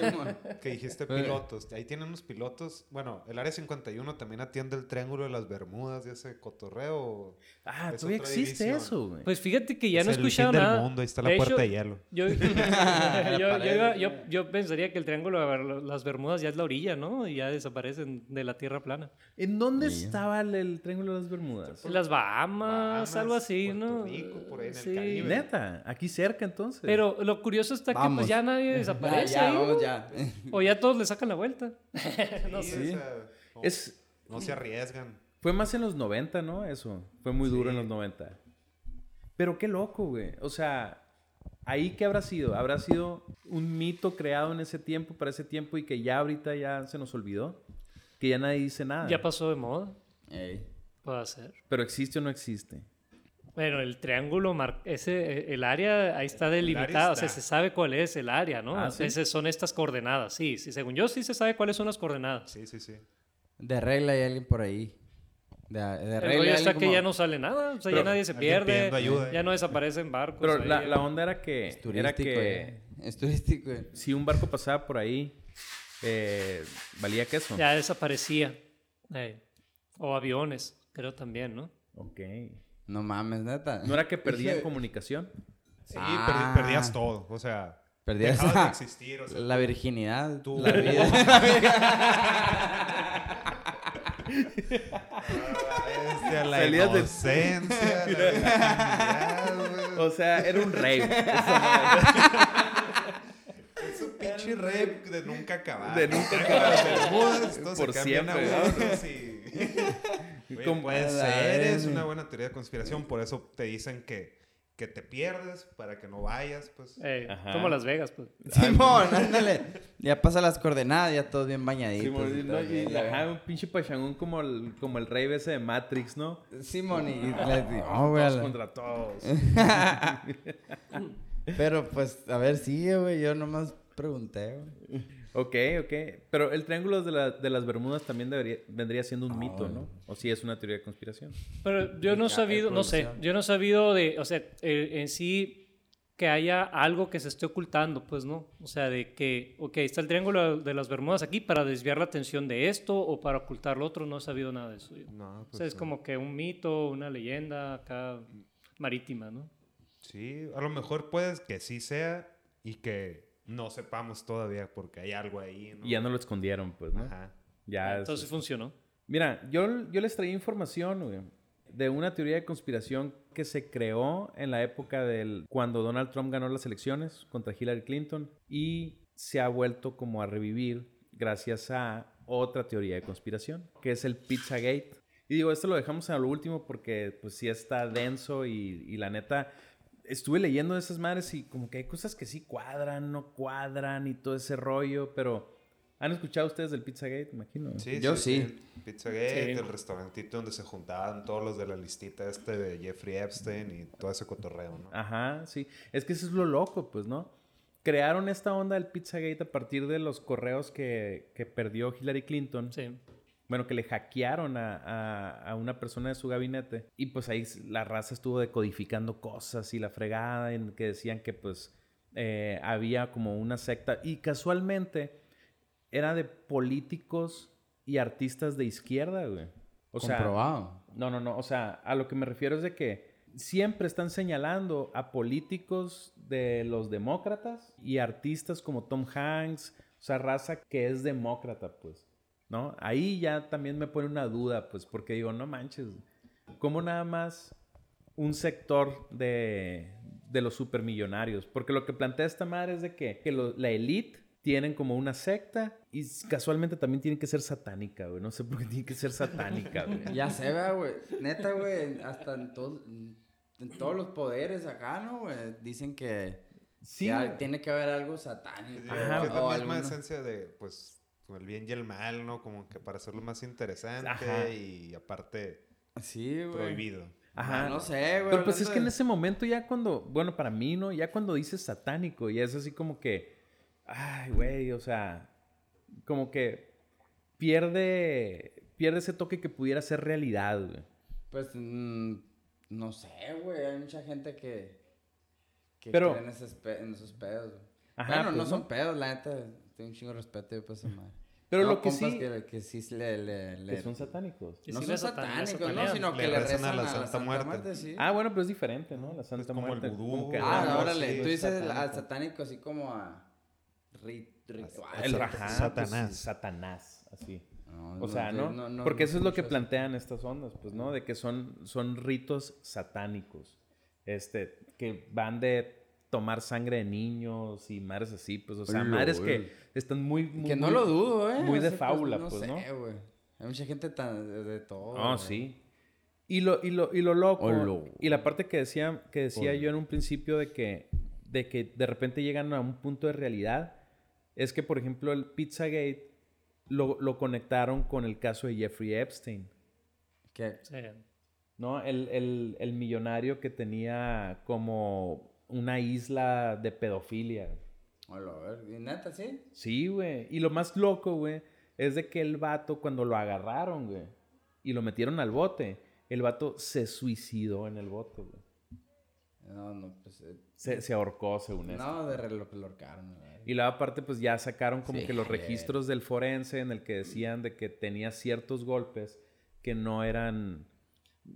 E: Que dijiste pilotos. Ahí tienen unos pilotos. Bueno, el Área 51 también atiende el Triángulo de las Bermudas y ese cotorreo.
B: Ah,
E: Es
B: todavía existe
E: división.
B: eso, güey.
C: Pues fíjate que ya
E: Es
C: no he
E: el
C: escuchado
E: fin del
C: nada.
E: mundo, ahí está la
C: De
E: puerta
C: hecho,
E: de hielo.
C: Yo, yo, yo yo- yo pensaría que el triángulo de las Bermudas ya es la orilla, ¿no? Y ya desaparecen de la tierra plana.
B: ¿En dónde
D: Sí.
B: estaba el, el Triángulo de las Bermudas?
C: En las Bahamas,
E: Bahamas,
C: algo así,
E: Puerto
C: ¿no?
E: Rico, por ahí en el
C: Sí.
E: Caribe.
B: Neta, aquí cerca entonces.
C: Pero lo curioso está que
D: Vamos.
C: pues ya nadie
D: Ya,
C: desaparece
D: ya,
C: ahí,
D: vamos ya.
C: O ya todos le sacan la vuelta. no
E: Sí,
C: sé.
E: o sea, no,
B: es,
E: no se arriesgan.
B: fue más en los 90, ¿no? Eso. Fue muy duro en
E: Sí.
B: los 90. Pero qué loco, güey. O sea, ¿ahí qué habrá sido? ¿Habrá sido un mito creado en ese tiempo, para ese tiempo, y que ya ahorita ya se nos olvidó? Que ya nadie dice nada.
C: Ya pasó de moda.
D: Ey.
C: Puede ser.
B: Pero existe o no existe.
C: Bueno, el triángulo, mar- ese, eh, el área ahí está delimitada, o sea, se sabe cuál es el área, ¿no?
B: Ah, ¿sí?
C: Esas son estas coordenadas, sí, sí, según yo sí se sabe cuáles son las coordenadas.
E: Sí, sí, sí.
D: De regla hay alguien por ahí. De, de regla
C: está
D: alguien
C: que
D: como-
C: ya no sale nada, o sea,
B: Pero
C: ya nadie se pierde,
E: ayuda.
C: ya no desaparecen barcos.
B: Pero
C: ahí.
B: la, la onda era que...
D: Es
B: era
D: turístico,
B: que
D: eh. Es turístico. eh.
B: si un barco pasaba por ahí, eh, valía queso.
C: Ya desaparecía. Eh, O aviones, creo también, ¿no?
B: Ok.
D: No mames, neta.
B: ¿No era que perdían comunicación?
E: Sí,
D: Ah.
E: perdi- perdías todo. O sea,
D: Perdías
E: dejabas de
D: la,
E: existir. O sea,
D: la virginidad.
E: Tú.
D: La vida.
E: bestia, la
B: de-
E: inocencia, la.
B: O sea, era un rey.
E: Es un pinche rap de nunca acabar.
B: De nunca
E: acabar.
B: Por
E: se cambian
B: siempre,
E: y... Oye, puede ser, es una buena teoría de conspiración. Por eso te dicen que, que te pierdes para que no vayas, pues.
B: Ajá.
C: como Las Vegas, pues.
D: Simón, ándale. Ya pasa las coordenadas, ya todos bien bañaditos.
B: Simón,
D: y
B: no, y- ajá, un pinche pachangón como el, como el rey ese de Matrix, ¿no?
D: Simón, y y "Oh, güey, a
B: Todos
D: la-".
B: contra todos.
D: Pero pues, a ver, sí, güey, yo nomás pregunté, güey.
B: Ok, ok. Pero el triángulo de, la- de las Bermudas también debería, vendría siendo un mito, ¿no? O si es una teoría de conspiración.
C: Pero yo no he sabido,
D: de
C: no sé, yo no he sabido de, o sea, eh, en sí que haya algo que se esté ocultando, pues, ¿no? O sea, de que, ok, está el triángulo de las Bermudas aquí para desviar la atención de esto o para ocultar lo otro, no he sabido nada de eso. yo.
E: No,
C: O
E: pues,
C: sea, es
E: no.
C: como que un mito, una leyenda acá marítima, ¿no?
E: Sí, a lo mejor puedes que sí sea y que no sepamos todavía porque hay algo ahí, ¿no?
B: Y ya no lo escondieron, pues, ¿no?
E: Ajá.
B: Ya. es-
C: Entonces funcionó.
B: Mira, yo, yo les traía información, güey, de una teoría de conspiración que se creó en la época del cuando Donald Trump ganó las elecciones contra Hillary Clinton y se ha vuelto como a revivir gracias a otra teoría de conspiración, que es el Pizzagate. Y digo, esto lo dejamos a lo último porque pues sí está denso y, y la neta estuve leyendo de esas madres y como que hay cosas que sí cuadran, no cuadran y todo ese rollo, pero ¿han escuchado ustedes del Pizzagate? Imagino.
E: Sí,
D: Yo sí.
E: Pizzagate,
C: Sí.
E: el restaurantito donde se juntaban todos los de la listita este de Jeffrey Epstein y todo ese cotorreo, ¿no?
B: Ajá, sí. Es que eso es lo loco, pues, ¿no? Crearon esta onda del Pizzagate a partir de los correos que, que perdió Hillary Clinton.
C: Sí.
B: Bueno, que le hackearon a, a- a una persona de su gabinete. Y pues ahí la raza estuvo decodificando cosas y la fregada en que decían que pues eh, había como una secta. Y casualmente era de políticos y artistas de izquierda, güey. O sea,
D: Comprobado.
B: no, no, no. O sea, a lo que me refiero es de que siempre están señalando a políticos de los demócratas y artistas como Tom Hanks, o sea, raza que es demócrata, pues, ¿no? Ahí ya también me pone una duda, pues, porque digo, no manches, ¿cómo nada más un sector de, de los supermillonarios? Porque lo que plantea esta madre es de que, que lo- la elite tienen como una secta y casualmente también tiene que ser satánica, güey. No sé por qué tiene que ser satánica, güey.
D: Ya se ve, güey. Neta, güey. Hasta en, todo- en todos los poderes acá, ¿no, güey? Dicen que,
B: Sí,
D: que
B: güey.
D: hay- tiene que haber algo satánico.
B: Ajá,
E: que es la
D: o
E: misma
D: alguna-
E: esencia de, pues, el bien y el mal, ¿no? Como que para hacerlo más interesante
B: Ajá.
E: y aparte
D: Sí, güey.
E: prohibido.
B: Ajá.
D: Ah, no sé, güey.
B: Pero pues es que en ese momento ya cuando, bueno, para mí, ¿no? Ya cuando dices satánico, ya es así como que, ay, güey, o sea, como que pierde, pierde ese toque que pudiera ser realidad, güey.
D: Pues, mm, no sé, güey. Hay mucha gente que, que
B: Pero-
D: cree en esos, pe- en esos pedos, güey.
B: Ajá,
D: bueno,
B: pues,
D: no
B: ¿no?
D: son pedos, la neta. Tengo un chingo de respeto yo por esa madre.
B: Pero
D: No,
B: lo que sí,
D: Que, que sí le... le, le-
B: que son satánicos.
D: No
C: sí
D: son
C: le
D: satánicos, ¿no? Sino que
E: Le rezan
D: rezan
E: a la Santa Muerte.
D: sí.
B: Ah, bueno, pero es diferente, ¿no? La Santa
E: como el
B: Muerte.
E: vudú,
B: como que-
D: Ah,
E: algo
D: órale.
E: así,
D: Tú dices al-
B: satánico.
D: al satánico así como a... ri- ritual.
B: El rajá,
E: Satanás.
B: pues, Satanás, así.
D: No,
B: O sea, ¿no? Porque eso es lo que plantean estas ondas, pues, ¿no? De que son, son ritos satánicos, este, que van de tomar sangre de niños y madres así, pues, o sea, madres que están muy, muy
D: Que no lo dudo, ¿eh?
B: muy de
D: O sea,
B: fábula, pues,
D: sé,
B: ¿no?
D: güey. Hay mucha gente tan de, de todo.
B: Oh,
D: güey.
B: sí. Y lo, y lo, y lo loco,
D: Olo.
B: y la parte que decía, que decía yo en un principio de que, de que de repente llegan a un punto de realidad, es que, por ejemplo, el Pizzagate lo, lo conectaron con el caso de Jeffrey Epstein.
D: Que-
C: Sí.
B: ¿no? El, el- el millonario que tenía como una isla de pedofilia.
D: Hola, a ver. ¿Y neta, sí?
B: Sí, güey. Y lo más loco, güey, es de que el vato cuando lo agarraron, güey, y lo metieron al bote, el vato se suicidó en el bote, güey.
D: No, no, pues... eh,
B: Se, se ahorcó, según esto.
D: no, de re- lo, ahorcaron.
B: Y luego aparte, pues ya sacaron como
D: Sí,
B: que los registros del forense en el que decían de que tenía ciertos golpes que no eran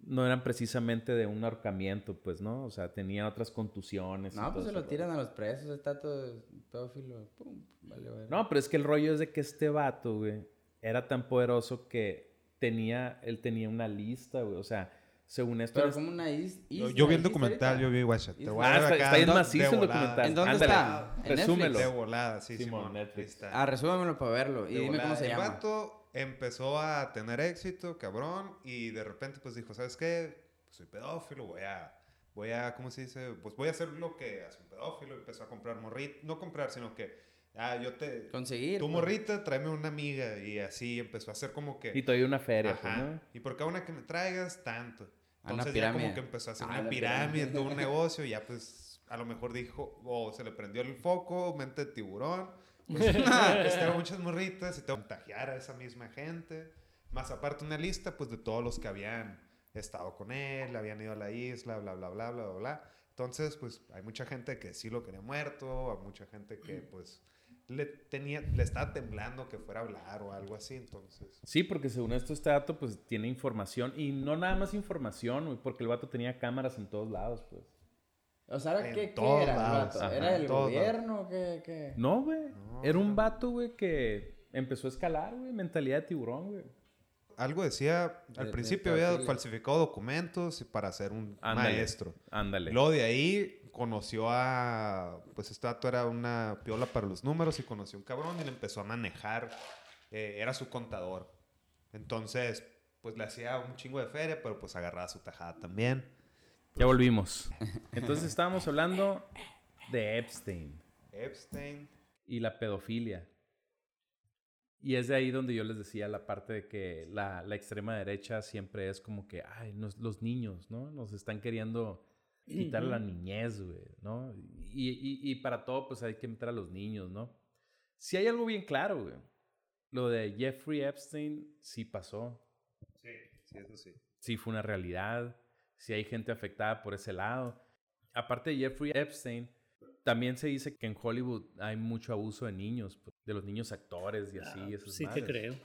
B: no eran precisamente de un ahorcamiento, pues, ¿no? O sea, tenía otras contusiones. y
D: No,
B: todo
D: pues se lo tiran
B: rollo.
D: a los presos. Está todo pedófilo. Pum, vale, vale.
B: No, pero es que el rollo es de que este vato, güey, era tan poderoso que tenía, él tenía una lista, güey. O sea, según esto...
D: Pero
B: era-
D: como una is,
E: Yo,
D: isla,
E: yo vi el documental, yo vi Guacha. Te voy a
B: Ah,
E: dar
B: está,
E: acá
B: está bien macizo el documental.
D: ¿En dónde
B: Ándale,
D: está? ¿En
B: Resúmelo.
E: De volada, sí,
B: Simón,
E: Simón.
B: Netflix.
E: Ahí está.
D: Ah, resúmemelo para verlo. Y
E: De
D: dime cómo se
E: el
D: llama.
E: vato empezó a tener éxito, cabrón, y de repente pues dijo, ¿sabes qué? Soy pedófilo, voy a, voy a, ¿cómo se dice? Pues voy a hacer lo que hace un pedófilo. Empezó a comprar morrita, no comprar, sino que, ah, yo te,
D: Conseguir.
E: tu
D: pues.
E: morrita, tráeme una amiga, y así empezó a hacer como que...
B: Y todavía una feria,
E: Ajá.
B: pues, ¿no?
E: Y por cada una que me traigas, tanto.
D: Ah, una
E: Entonces ya
D: pirámide.
E: como que empezó a hacer
D: Ah,
E: una pirámide,
D: pirámide.
E: todo un negocio, y ya pues a lo mejor dijo, o se le prendió el foco, mente de tiburón. Pues, tengo muchas morritas y tengo que contagiar a esa misma gente. Más aparte una lista pues de todos los que habían estado con él, habían ido a la isla, bla, bla, bla, bla, bla, bla. Entonces pues hay mucha gente que sí lo quería muerto, hay mucha gente que pues le tenía, le estaba temblando que fuera a hablar o algo así, entonces...
B: Sí, porque según esto este dato pues tiene información y no nada más información, porque el vato tenía cámaras en todos lados, pues.
D: O sea, ¿qué, qué era? el vato?
B: ajá,
D: ¿Era el gobierno? ¿Qué, qué?
B: No, güey.
E: No,
B: Era un vato, güey, que empezó a escalar, güey, mentalidad de tiburón, güey.
E: Algo decía,
D: De-
E: al
D: de
E: principio había falsificado documentos para ser un
B: Ándale.
E: maestro.
B: Ándale.
E: Luego de ahí conoció a, pues este dato era una piola para los números y conoció a un cabrón y le empezó a manejar, eh, era su contador. Entonces, pues le hacía un chingo de feria, pero pues agarraba su tajada también.
B: Ya volvimos. Entonces estábamos hablando de Epstein
E: Epstein.
B: y la pedofilia. Y es de ahí donde yo les decía la parte de que la, la extrema derecha siempre es como que, ay, nos- los niños, ¿no? Nos están queriendo quitar la niñez, güey, ¿no? Y, y- y para todo, pues hay que meter a los niños, ¿no? Si hay algo bien claro, güey. Lo de Jeffrey Epstein sí pasó.
E: Sí, sí, eso sí.
B: sí fue una realidad, sí hay gente afectada por ese lado. Aparte de Jeffrey Epstein, también se dice que en Hollywood hay mucho abuso de niños, pues, de los niños actores y así.
C: Ah,
B: esas
C: sí te
B: madres.
C: creo.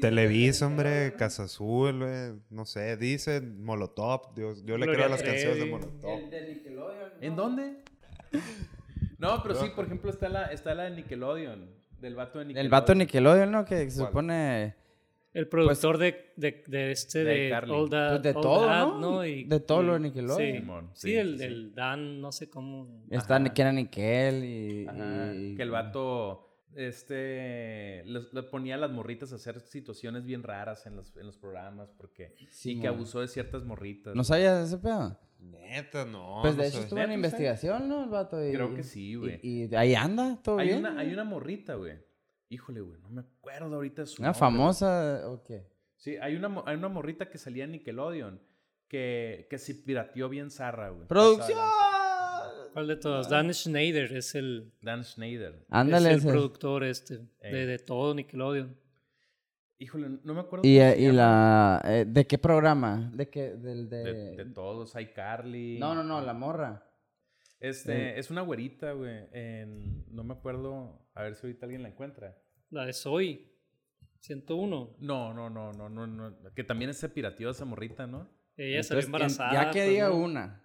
E: Televisa, hombre, Casa Azul, güey, no sé, dicen Molotov, Dios, yo le creo a las canciones de. Molotov.
D: El de Nickelodeon.
B: ¿En
D: ¿no?
B: dónde? no, pero sí, por ejemplo, está la, está la de Nickelodeon. Del vato de Nickelodeon.
D: El vato Nickelodeon, ¿no? Que se
B: ¿Cuál?
D: supone...
C: El productor de, de, de este
B: De
C: de,
B: iCarly.
C: All That-
D: Pues de
C: All
D: todo,
C: That,
D: ¿no?
C: Y-
D: De todo lo de Nickelodeon.
C: Sí,
B: Simón,
C: sí,
B: sí,
C: el,
B: sí,
C: el Dan, no sé cómo.
D: Está
B: Ajá.
D: que era Nickel y...
B: Ajá,
D: y-
B: que el vato este le ponía a las morritas a hacer situaciones bien raras en los, en los programas porque
D: Sí,
B: y que abusó de ciertas morritas.
D: ¿No sabías de ese pedo?
E: Neta, no.
D: pues de
E: no
D: hecho estuvo en
B: ¿Neta,
D: investigación, ¿no? El vato. y-
B: Creo que sí, güey.
D: Y, y ahí anda, todo
B: hay
D: bien.
B: una hay una morrita, güey. Híjole, güey, no me acuerdo ahorita de su
D: Una
B: nombre,
D: famosa, ¿o qué?
B: Sí, hay una hay una morrita que salía en Nickelodeon que que se pirateó bien zarra, güey.
D: ¡Producción!
C: ¿Cuál de todos? Dan Schneider es el.
B: Dan Schneider.
D: Ándale.
C: es el
D: ese.
C: productor este,
B: Ey.
C: de, de todo Nickelodeon.
B: Híjole, no me acuerdo
D: Y,
B: cómo
D: eh,
B: se
D: y
B: llama.
D: la... eh, ¿De qué programa? ¿De qué? Del de...
B: de, de todos, iCarly.
D: No, no, no, la morra.
B: Este, es una güerita, güey. en- No me acuerdo. A ver si ahorita alguien la encuentra.
C: La de Soy, 101.
B: No, no, no, no, no, no. Que también se pirateó esa morrita, ¿no?
C: Ella salió embarazada.
D: Ya que
C: pues,
D: diga
C: ¿no?
D: una.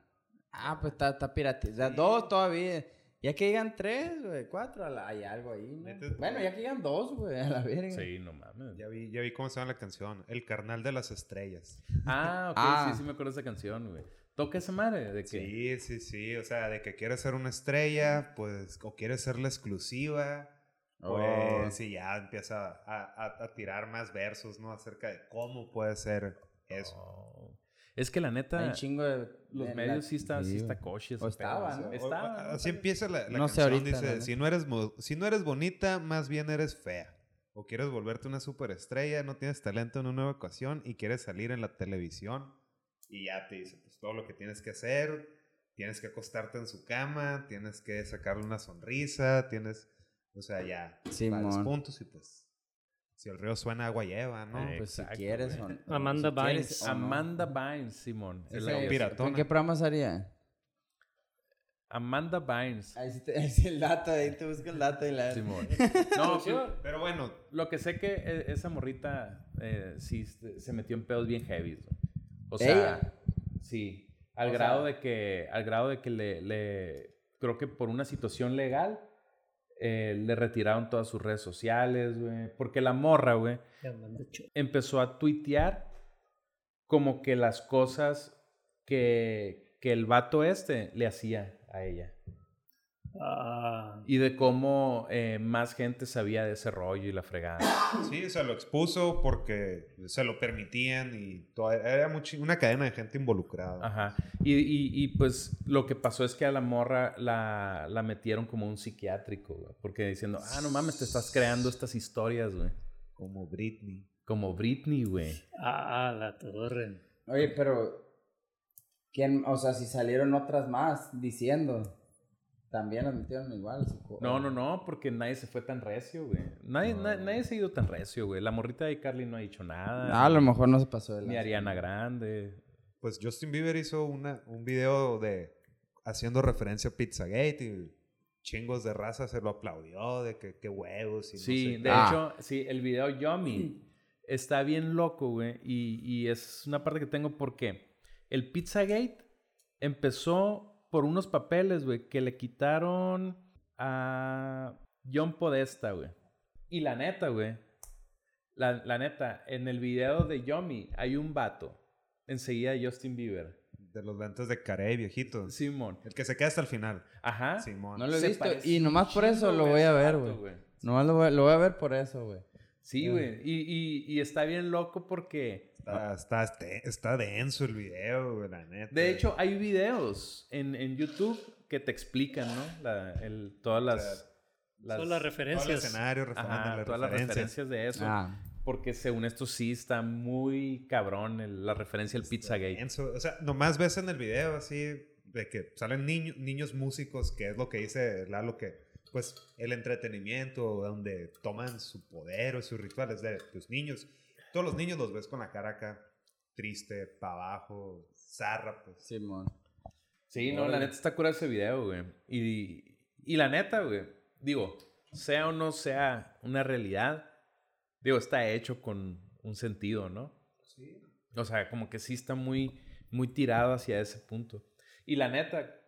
D: Ah, pues está, está pirate. O sea, dos todavía. Ya que digan tres, güey, cuatro, hay algo ahí, ¿no? Bueno, ya que digan dos, güey, a la verga.
B: Sí, no mames.
E: Ya vi, ya vi cómo se llama la canción. El carnal de las estrellas.
B: Ah, ok,
D: Ah.
B: sí, sí me acuerdo de esa canción, güey. Toca esa madre de que.
E: Sí, sí, sí. O sea, de que quieres ser una estrella, pues, o quieres ser la exclusiva.
D: Oh.
E: Pues, sí, ya empieza a, a- a tirar más versos, ¿no? Acerca de cómo puede ser eso.
B: Oh. Es que la
D: Hay
B: neta,
D: un chingo de...
B: los
D: de
B: medios
D: la-
B: sí está, sí
D: sí,
B: está coche.
D: O estaba, ¿no?
B: Estaba,
E: así empieza la, la
D: No sé
E: canción.
D: ahorita, la
E: dice, si no, eres, si no eres bonita, más bien eres fea. O quieres volverte una superestrella, no tienes talento en una nueva ocasión y quieres salir en la televisión. Y ya te dice, todo lo que tienes que hacer, tienes que acostarte en su cama, tienes que sacarle una sonrisa, tienes, o sea, ya
D: Simón.
E: varios puntos y pues, si el río suena, agua lleva, ¿no?
B: Eh,
D: Pues si quieres o- o
C: Amanda
D: si quieres
C: Bynes.
D: o no.
B: Amanda Bynes, Simón. Es la
E: piratona.
D: ¿En qué programa salía?
B: Amanda Bynes.
D: Ahí sí te ahí el dato, ahí te busco el dato y la...
B: Simón. No, pues,
E: Pero bueno,
B: Lo que sé que e- esa morrita eh, sí se metió en pedos bien heavy. O sea,
D: ¿Ella?
B: Sí. Al
D: O
B: grado
D: sea-
B: de que, al grado de que le, le- creo que por una situación legal, eh, le retiraron todas sus redes sociales, güey. Porque la morra, güey, empezó a tuitear como que las cosas que, que el vato este le hacía a ella.
C: Ah,
B: Y de cómo eh, más gente sabía de ese rollo y la fregada.
E: sí, se lo expuso porque se lo permitían y todo, era muchi- una cadena de gente involucrada.
B: Ajá. Y, y, y, pues lo que pasó es que a la morra la, la metieron como un psiquiátrico, güey. Porque diciendo, ah, no mames, te estás creando estas historias, güey.
E: Como Britney.
B: Como Britney, güey.
C: ah, la torre.
D: Oye, pero... ¿Quién? O sea, si salieron otras más diciendo... También las metieron igual.
B: No, no, no, porque nadie se fue tan recio, güey. Nadie, na- nadie se ha ido tan recio, güey. La morrita de Carly no ha dicho nada.
D: Ah, a lo mejor no se pasó de
B: Ni
D: lanza.
B: Ariana Grande.
E: Pues Justin Bieber hizo una, un video de haciendo referencia a Pizzagate y chingos de raza se lo aplaudió de que qué huevos y no
B: Sí,
E: sé
B: de
E: qué.
D: Ah.
B: hecho, sí, el video Yummy está bien loco, güey. Y, y es una parte que tengo porque el Pizzagate empezó por unos papeles, güey, que le quitaron a John Podesta, güey. Y la neta, güey. La, la neta, en el video de Yummy hay un vato enseguida de Justin Bieber.
E: de los lentes de Carey viejitos.
B: Simón.
E: El que se queda hasta el final.
B: Ajá.
E: Simón.
D: No lo he
B: Se
D: visto. Y nomás por eso lo voy a ver, güey. Nomás lo voy, lo voy a ver por eso, güey.
B: Sí, güey. Y, y, y está bien loco porque
E: Está, está, está denso el video, güey, la neta.
B: De hecho, hay videos en, en YouTube que te explican, ¿no? La- el- todas las...
E: sea,
B: las
C: Son las
E: todo el
C: referencias.
E: escenario,
B: ajá,
E: las
B: todas las
E: referencias.
B: referencias de eso.
D: Ah.
B: Porque según esto sí está muy cabrón el- la referencia al Pizzagate.
E: Denso. O sea, nomás ves en el video así de que salen niños, niños músicos, que es lo que dice Lalo, que pues el entretenimiento, donde toman su poder o sus rituales de tus niños. Todos los niños los ves con la cara acá, triste, para abajo, zarra, pues.
D: Simón.
B: Sí, no, la neta está cura ese video, güey. Y, y la neta, güey, digo, sea o no sea una realidad, digo, está hecho con un sentido, ¿no?
E: Sí.
B: O sea, como que sí está muy, muy tirado hacia ese punto. Y la neta,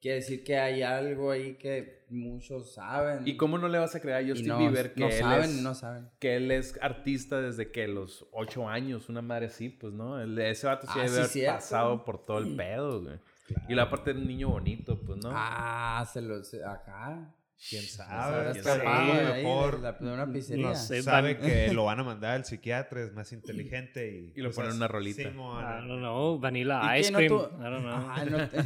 D: quiere decir que hay algo ahí que muchos saben.
B: ¿Y cómo no le vas a creer a Justin
D: no,
B: Bieber que,
D: no
B: él
D: saben,
B: es,
D: no saben.
B: que él es artista desde que los ocho años, una madre así, pues, ¿no? Ese vato sí
D: Ah,
B: debe
D: sí,
B: haber pasado por todo el pedo, güey. Y la parte de un niño bonito, pues, ¿no?
D: Ah, se lo... acá.
E: ¿Quién sabe? mejor
D: de, la- de una pizzería.
C: No sé.
E: sabe
C: Van-
E: que lo van a mandar al psiquiatra, es más inteligente y...
B: Y lo
E: pues,
B: ponen una rolita.
E: Simón.
C: I don't know, vanilla
D: ¿Y qué,
C: ice
D: no
C: cream.
D: tú-
C: I don't know.
D: No te-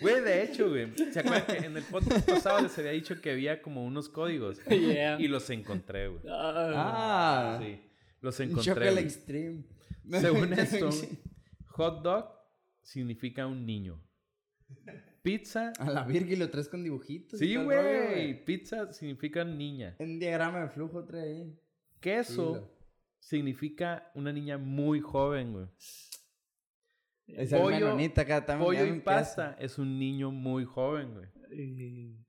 B: Güey, de hecho, güey. ¿Se acuerdan que en el podcast pasado les había dicho que había como unos códigos?
C: Yeah.
B: Y los encontré, güey.
C: Ah,
D: Ah,
B: Sí, los encontré. güey.
D: extreme.
B: Según esto, hot dog significa un niño. Pizza.
D: A la virga y lo traes con dibujitos.
B: Sí, güey. Pizza significa niña.
D: Un diagrama de flujo trae ahí.
B: Queso
D: Chilo.
B: significa una niña muy joven, güey.
D: Esa
B: Pollo-
D: acá también.
B: Pollo y pasta es un niño muy joven, güey.
C: y-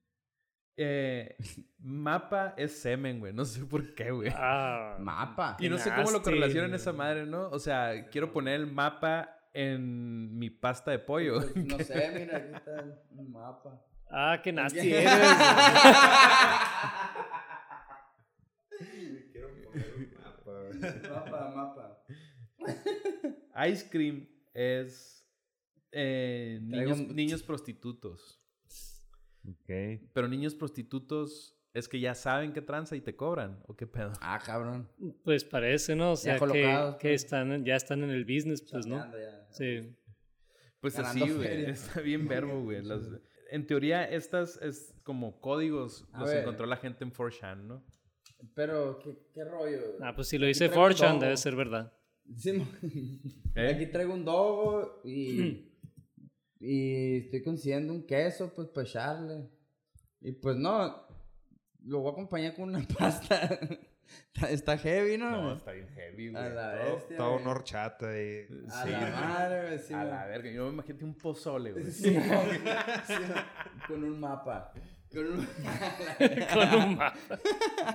B: Eh, mapa es semen, güey. No sé por qué, güey.
C: ah,
D: Mapa.
B: Y no sé cómo lo correlacionan esa madre, ¿no? O sea, quiero poner el mapa en mi pasta de pollo.
D: Pues, no sé, mira, aquí está un mapa.
C: ah, qué nasty eres.
D: mapa, mapa.
B: Ice cream es eh, niños,
D: un-
B: niños prostitutos.
E: Ok.
B: Pero niños prostitutos es que ya saben que tranza y te cobran. ¿O qué pedo?
D: Ah, cabrón.
C: Pues parece, ¿no? O sea, que, que
D: pues.
C: están, ya están en el business, pues, ¿no?
D: Ya.
C: Sí.
B: Pues
D: Ganando
B: así, güey. Está bien verbo, güey. Las- en teoría, estas es como códigos
D: A
B: los
D: ver.
B: encontró la gente en 4chan, ¿no?
D: Pero, ¿qué, qué rollo?
C: Ah, pues si lo dice
D: traigo un
C: 4chan,
D: dogo.
C: debe ser verdad.
D: Sí,
B: ¿Eh?
D: Aquí traigo un dogo y, y estoy consiguiendo un queso, pues, para echarle. Y pues no, lo voy a acompañar con una pasta. está, heavy, ¿no?
B: No, está bien heavy, güey.
D: a la
E: Todo,
D: bestia.
E: todo una horchata y...
D: A
B: Sí,
D: la madre, güey, sí,
B: A
D: güey.
B: la verga. Yo me imagino un pozole, güey.
D: Sí, con un mapa. Con un...
C: Con un mapa.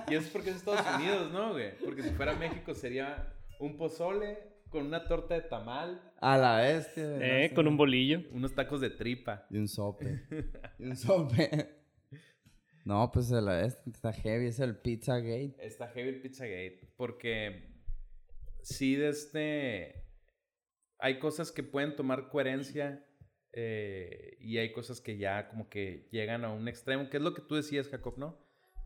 B: Y eso es porque es Estados Unidos, ¿no, güey? Porque si fuera México sería un pozole con una torta de tamal,
D: A la bestia. no
C: Eh,
D: sé.
C: con un bolillo.
B: unos tacos de tripa.
D: Y un sope. y un sope. No, pues la bestia está heavy, es el Pizza Gate.
B: Está heavy el Pizzagate. Porque sí, de este. Hay cosas que pueden tomar coherencia eh, y hay cosas que ya como que llegan a un extremo, que es lo que tú decías, Jacob, ¿no?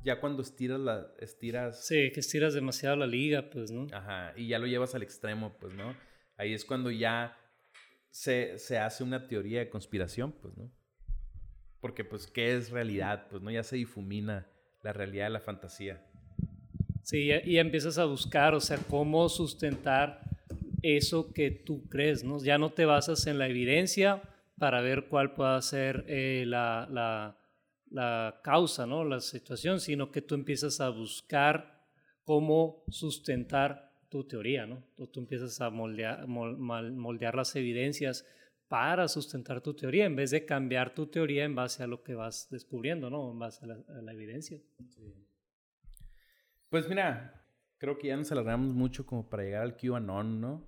B: Ya cuando estiras la. estiras.
C: Sí, que estiras demasiado la liga, pues, ¿no?
B: Ajá. Y ya lo llevas al extremo, pues, ¿no? Ahí es cuando ya se, se hace una teoría de conspiración, pues, ¿no? Porque, pues, ¿qué es realidad? Pues, ¿no? Ya se difumina la realidad de la fantasía.
C: Sí, y empiezas a buscar, o sea, cómo sustentar eso que tú crees, ¿no? Ya no te basas en la evidencia para ver cuál pueda ser eh, la, la- la causa, ¿no? La situación, sino que tú empiezas a buscar cómo sustentar tu teoría, ¿no? Tú, tú empiezas a moldear, moldear las evidencias para sustentar tu teoría, en vez de cambiar tu teoría en base a lo que vas descubriendo, ¿no? En base a la, a la evidencia.
B: Pues mira, creo que ya nos alargamos mucho como para llegar al QAnon, ¿no?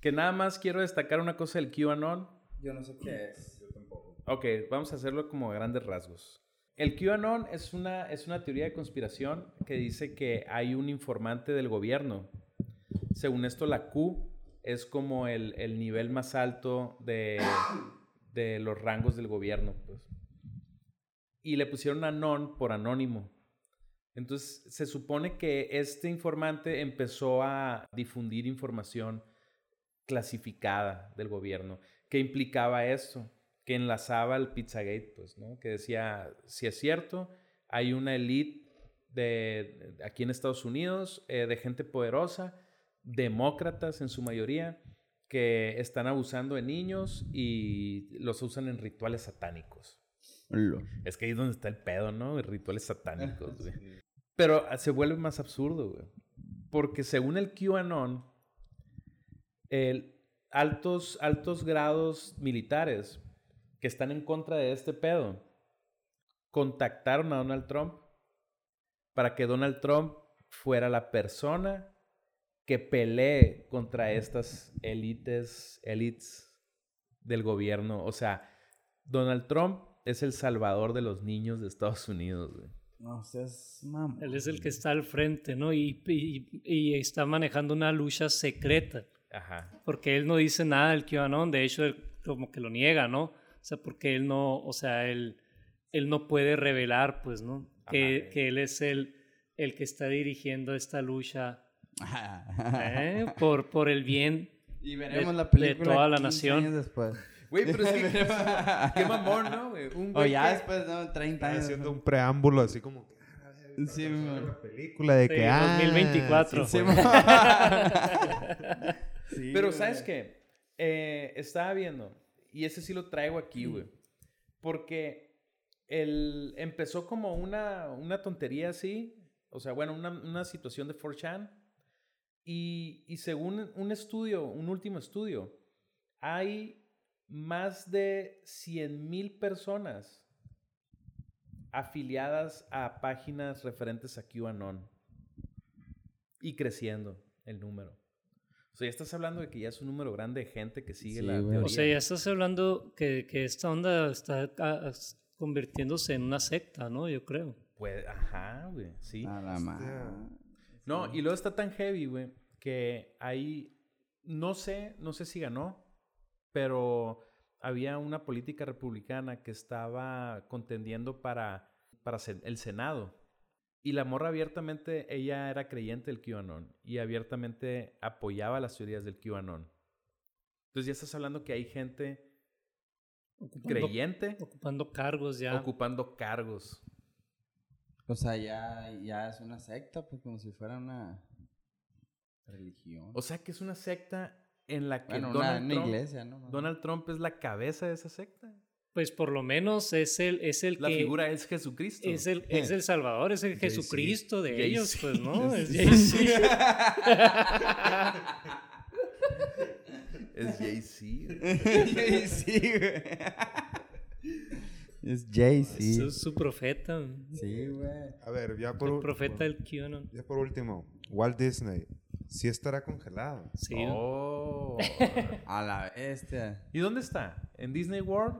B: Que nada más quiero destacar una cosa del QAnon.
D: Yo no sé qué es. Yo tampoco.
B: Ok, vamos a hacerlo como a grandes rasgos. El QAnon es una, es una teoría de conspiración que dice que hay un informante del gobierno. Según esto, la Q es como el, el nivel más alto de, de los rangos del gobierno. Pues. Y le pusieron anon por anónimo. Entonces, se supone que este informante empezó a difundir información clasificada del gobierno. ¿Qué implicaba esto? Que enlazaba al Pizzagate, pues, ¿no? Que decía, si es cierto, hay una elite de, aquí en Estados Unidos, eh, de gente poderosa, demócratas en su mayoría, que están abusando de niños y los usan en rituales satánicos. Es que ahí es donde está el pedo, ¿no? Rituales satánicos, güey. Pero ah, se vuelve más absurdo, güey. Porque según el QAnon, el altos, altos grados militares que están en contra de este pedo contactaron a Donald Trump para que Donald Trump fuera la persona que pelee contra estas élites, elites del gobierno. O sea, Donald Trump es el salvador de los niños de Estados Unidos, güey.
D: No seas mamón.
C: Él es el que está al frente, ¿no? Y, y- y está manejando una lucha secreta.
B: Ajá.
C: Porque él no dice nada del QAnon, de hecho, él como que lo niega, ¿no? O sea, porque él no, o sea, él, él no puede revelar, pues, ¿no? Que,
B: Ajá.
C: que él es el, el que está dirigiendo esta lucha. ¿Eh? por, por el bien.
D: Y veremos
C: de-
D: la
C: de
D: película
C: toda la
D: 15
C: nación.
D: años después.
B: Güey, pero es que... qué mamón, ¿no, güey? Un
D: O ya
B: que-
D: después, no, 30
E: Está
D: años.
E: haciendo un preámbulo así como que. ah,
D: Sí,
E: la película de
C: Sí,
E: que. ah,
C: 2024.
E: sí,
D: Sí. Sí,
B: Pero
D: güey.
B: ¿sabes qué? Eh, estaba viendo, y ese sí lo traigo aquí, güey. Porque el, empezó como una, una tontería así, o sea, bueno, una, una situación de 4chan. Y, y según un estudio, un último estudio, hay más de 100 mil personas afiliadas a páginas referentes a QAnon. Y creciendo el número. O sea, ya estás hablando de que ya es un número grande de gente que sigue
D: Sí,
B: la teoría.
C: O sea, ya estás hablando que, que esta onda está ah, convirtiéndose en una secta, ¿no? Yo creo.
B: Pues, ajá, güey, sí.
D: A la madre.
B: No, y luego está tan heavy, güey, que ahí, no sé, no sé si ganó, pero había una política republicana que estaba contendiendo para, para el Senado. Y la morra abiertamente, ella era creyente del QAnon y abiertamente apoyaba las teorías del QAnon. Entonces ya estás hablando que hay gente
C: Ocupando,
B: creyente
C: ocupando cargos ya.
B: ocupando cargos.
D: O sea, ya, ya es una secta, pues como si fuera una religión.
B: O sea que es una secta en la que
D: bueno,
B: Donald,
D: una
B: Trump,
D: iglesia, ¿no?
B: Donald Trump es la cabeza de esa secta.
C: Pues por lo menos es el, es el
B: La
C: que
B: figura es Jesucristo.
C: es el, es el Salvador, es el. Jesucristo de ellos, pues, ¿no? Es. Jay-Z.
B: Es Jay-Z.
D: Jay-Z, Es Jay-Z.
C: Es su profeta.
D: Sí, güey.
E: A ver, ya por,
C: El profeta del QAnon.
E: ya por último, Walt Disney. Sí estará congelado.
C: Sí.
B: Oh.
D: A la bestia.
B: ¿Y dónde está? ¿En Disney World?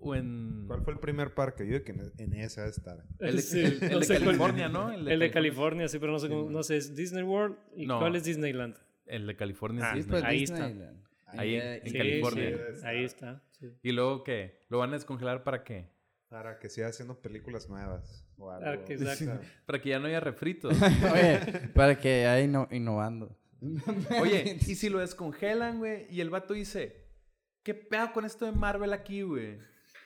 B: ¿O en...?
E: ¿Cuál fue el primer parque? Yo digo que en, debe estar.
B: El de,
C: Sí,
B: el- el
C: no
B: de California, ¿no?
C: El de California, sí, pero no sé cómo, no sé, ¿es Disney World? ¿Y
B: No.
C: cuál es Disneyland?
B: El de California es
E: Ah,
B: Disney.
C: Ahí está.
D: Disneyland.
B: Ahí en- en
C: Sí,
B: California.
C: sí, ahí está. Sí.
B: ¿Y luego qué? ¿Lo van a descongelar para qué?
E: Para que siga haciendo películas nuevas. O algo.
C: Que exacto.
B: Para que ya no haya refritos.
D: Oye, para que haya inno- innovando.
B: Oye, ¿y si lo descongelan, güey? Y el vato dice, ¿qué pedo con esto de Marvel aquí, güey?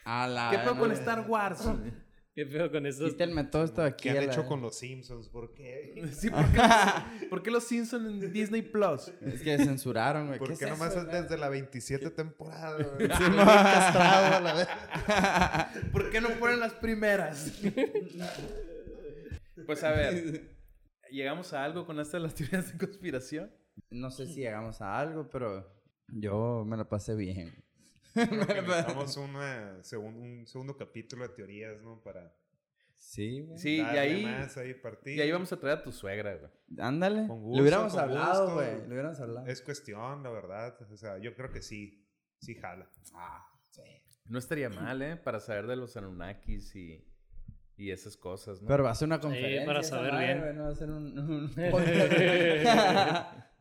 D: A la
B: ¿Qué pedo con
D: no,
B: Star Wars? güey?
C: Qué feo con estos.
D: Quítenme todo esto de aquí.
E: ¿Qué han
D: la-
E: hecho con los Simpsons? ¿Por qué?
B: Sí, ¿por qué, los- por qué los Simpsons en Disney Plus?
D: Es que censuraron, güey.
E: ¿Por
D: ¿Qué
E: qué
D: es
E: nomás
D: eso,
E: es desde la 27 temporada? güey?
D: Sí,
E: castrado a la vez.
B: ¿Por qué no ponen las primeras? Pues a ver, ¿llegamos a algo con estas las teorías de conspiración?
D: No sé si llegamos a algo, pero yo me lo pasé bien.
E: Necesitamos una segun- un segundo capítulo de teorías, ¿no? Para
D: Sí, güey.
B: Sí, y ahí,
E: más ahí partir.
B: y ahí vamos a traer a tu suegra, güey.
D: Ándale.
E: Con gusto,
D: le hubiéramos
E: con
D: hablado, güey. Le hubiéramos hablado.
E: Es cuestión, la verdad. O sea, yo creo que sí. Sí jala.
D: Ah, sí.
B: No estaría mal, ¿eh? Para saber de los Anunnakis y, y esas cosas, ¿no?
D: Pero va a ser una conferencia.
C: para
D: esa
C: saber
D: madre,
C: bien.
D: güey, No va a ser un... un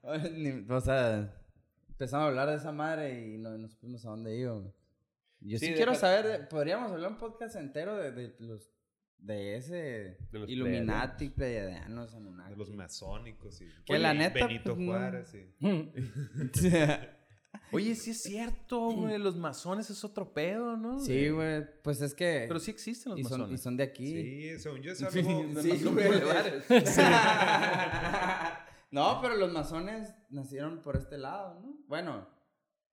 D: o sea, empezamos a hablar de esa madre y no, no supimos a dónde iba. güey. Yo sí,
B: Sí,
D: quiero saber, podríamos hablar un podcast entero de, de los... De ese...
B: De los
D: Illuminati, pleiadianos,
E: De los masónicos y
D: Que la neta,
E: Benito
D: pues.
E: Juárez y
B: Oye, sí es cierto, güey. Los masones es otro pedo, ¿no?
D: sí, güey. Pues es que...
B: Pero sí existen los
D: y, son, y
B: masones.
D: son de aquí.
E: Sí, según yo es
B: Sí,
E: algo...
D: Sí, güey.
B: bulevares.
D: no, pero los masones nacieron por este lado, ¿no? Bueno.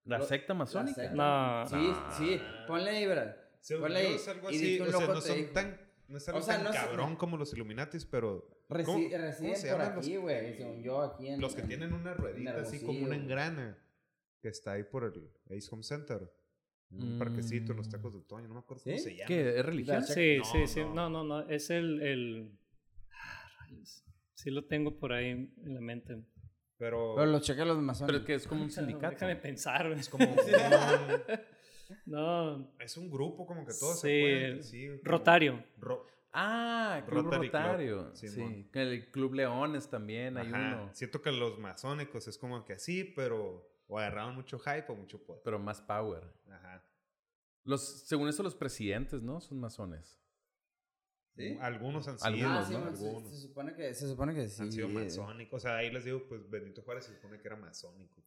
B: La
D: lo-
B: secta
D: la
B: masónica.
D: secta-
C: No.
D: Sí, sí. Ponle ahí, ¿verdad?
E: Según
D: Ponle ahí.
E: es algo
D: Y
E: así, o sea, no son
D: dijo.
E: tan... No es algo
D: O sea,
E: tan
D: no sé-
E: cabrón como los Illuminatis, pero...
D: Resi-
E: ¿cómo- cómo
D: residen
E: se
D: por aquí,
E: los-
D: güey. Según yo, aquí en.
E: Los que
D: en-
E: tienen una ruedita así como una engrana que está ahí por el Ace Home Center. En un parquecito en los tacos de otoño, no me acuerdo cómo
D: ¿Sí?
E: se llama.
B: ¿Qué? ¿Es religión?
C: Sí,
E: No,
C: sí, sí.
E: no.
C: No, no, no. Es el. el... Ah, rayos. Sí, lo tengo por ahí en la mente.
E: Pero,
D: Pero los cheques los masones.
B: Pero que es como un sindicato.
C: Déjame pensar, güey.
E: es como un,
C: No,
E: es un grupo como que todos
C: Sí,
E: se entre sí, como-
C: Rotario.
E: Ro-
B: Ah, Club
E: Rotary Club,
B: Rotario. Sí,
E: Simón.
B: El Club Leones también hay
E: Ajá.
B: uno.
E: Siento que los masónicos es como que así, pero o agarraron mucho hype o mucho poder.
B: Pero más power.
E: Ajá.
B: Los, según eso, los presidentes, ¿no? Son masones.
D: ¿Sí?
E: Algunos han sido,
B: Algunos,
D: Ah, sí, se,
E: Algunos
D: se supone que, se supone que sí.
E: han sido
D: eh.
E: masónicos. O sea, ahí les digo, pues Benito Juárez se supone que era masónico.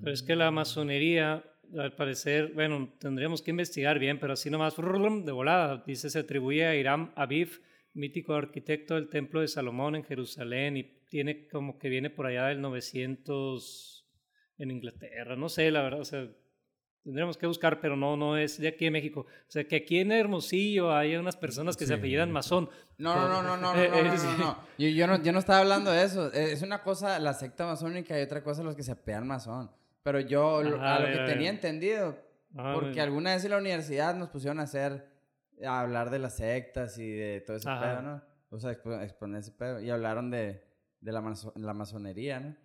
C: Pero es que la masonería, al parecer, bueno, tendríamos que investigar bien, pero así nomás de volada, dice, se atribuye a Hiram Aviv, mítico arquitecto del Templo de Salomón en Jerusalén, y tiene como que viene por allá del 900 en Inglaterra, no sé, la verdad, o sea, tendríamos que buscar, pero no, no es de aquí de México. O sea, que aquí en Hermosillo hay unas personas que se
B: Sí.
C: apellidan masón.
D: No, no, no, no, no, no, no, no, no, no. Yo, yo no. Yo no estaba hablando de eso. Eh, Es una cosa la secta masónica y otra cosa los que se apean masón. Pero yo
C: Ajá,
D: a lo
C: a
D: que
C: ver,
D: tenía entendido, porque alguna vez en la universidad nos pusieron a hacer, a hablar de las sectas y de todo ese
C: Ajá.
D: pedo, ¿no? O sea, expo- exponer ese pedo. Y hablaron de, de la, maso- la masonería, ¿no?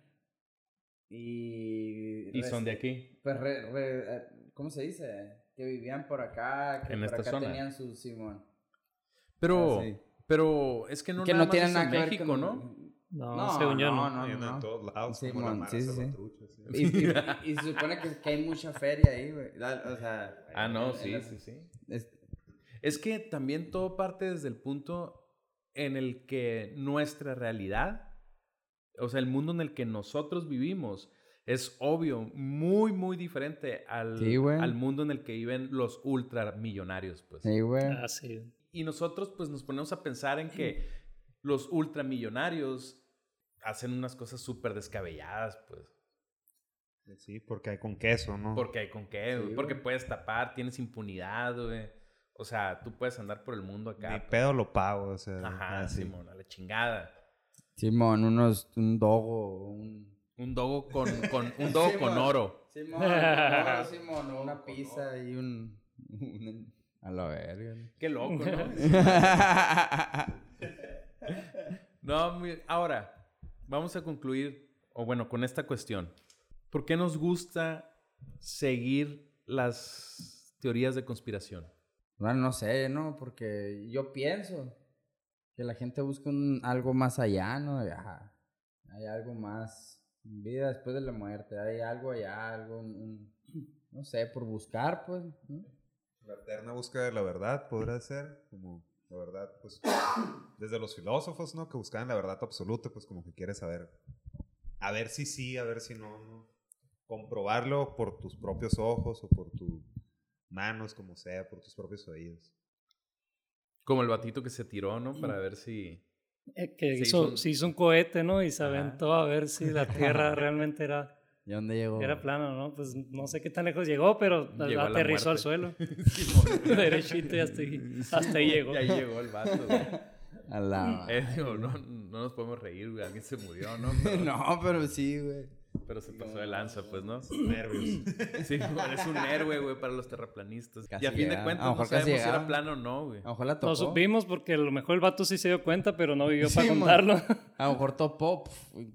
D: Y...
B: Y son de aquí.
D: Pues, re- re- ¿cómo se dice? Que vivían por acá, que
B: En
D: por
B: esta
D: acá
B: zona.
D: tenían su Simón.
B: Pero,
D: Ah, sí.
B: pero es que no
D: que
B: nada
D: no
B: más
D: tienen
B: es
D: nada
B: en
D: ver
B: México,
D: con...
B: ¿no?
C: No,
D: No,
C: según yo
D: no,
C: no.
D: no.
E: Uno en todos lados,
D: Sí,
E: la Mara
D: sí, sí. Y, y- y se supone que, que hay mucha feria ahí, güey. La- O sea...
B: Ah, no,
D: en- en
B: sí,
D: las-
B: sí, sí.
D: es-
B: Es que también todo parte desde el punto en el que nuestra realidad, o sea, el mundo en el que nosotros vivimos, es obvio, muy, muy diferente al,
D: Sí,
B: al mundo en el que viven los ultramillonarios, pues.
D: Sí, güey.
C: Ah, sí.
B: Y nosotros, pues, nos ponemos a pensar en que los ultramillonarios hacen unas cosas súper descabelladas, pues.
E: Sí, porque hay con queso, ¿no?
B: Porque hay con.
D: Sí,
B: Porque
D: güey.
B: puedes tapar, tienes impunidad, güey. O sea, tú puedes andar por el mundo acá.
E: Ni
B: pues.
E: pedo lo pago, o sea.
B: Ajá,
E: así.
B: Simón, a la chingada.
D: Simón, unos... Un dogo, un...
B: Un dogo con, con, un dogo con oro.
D: Simón, Simón, una pizza y un... un- A la verga.
B: Qué loco, ¿no? No, ahora, vamos a concluir, o bueno, con esta cuestión. ¿Por qué nos gusta seguir las teorías de conspiración?
D: Bueno, no sé, ¿no? Porque yo pienso que la gente busca un, algo más allá, ¿no? Hay algo más, vida después de la muerte, hay algo allá, algo, un- no sé, por buscar, pues. ¿no?
E: La eterna búsqueda de la verdad podrá ser como la verdad, pues desde los filósofos, ¿no? Que buscaban la verdad absoluta, pues como que quieres saber, a ver si sí, a ver si no, ¿no? Comprobarlo por tus propios ojos o por tus manos, como sea, por tus propios oídos.
B: Como el batito que se tiró, ¿no? Para ver si...
C: Eh, que
B: Se
C: hizo,
B: hizo un-
C: se hizo un cohete, ¿no? Y se
B: Ajá.
C: aventó a ver si la Tierra realmente era,
D: ¿Y dónde llegó?
C: era plana, ¿no? Pues no sé qué tan lejos llegó, pero
B: Llegó
C: aterrizó al suelo. Derechito y hasta ahí, hasta ahí llegó.
B: Y ahí llegó el vato, güey.
D: A la...
B: Eh, digo, no, no nos podemos reír, güey. Alguien se murió, ¿no? Pero,
D: no, pero sí, güey.
B: Pero se pasó de lanza, pues, ¿no?
E: Nervios.
B: Sí, güey, es un héroe, güey, para los terraplanistas.
D: Casi
B: y a fin de
D: llegaron.
B: cuentas
D: A lo
B: no sabemos si era
D: llegaron.
B: plano o no, güey.
D: A lo mejor la topó.
C: No supimos porque a lo mejor el vato sí se dio cuenta, pero no vivió
D: Sí,
C: para
D: mon.
C: contarlo.
D: A lo mejor topó. y-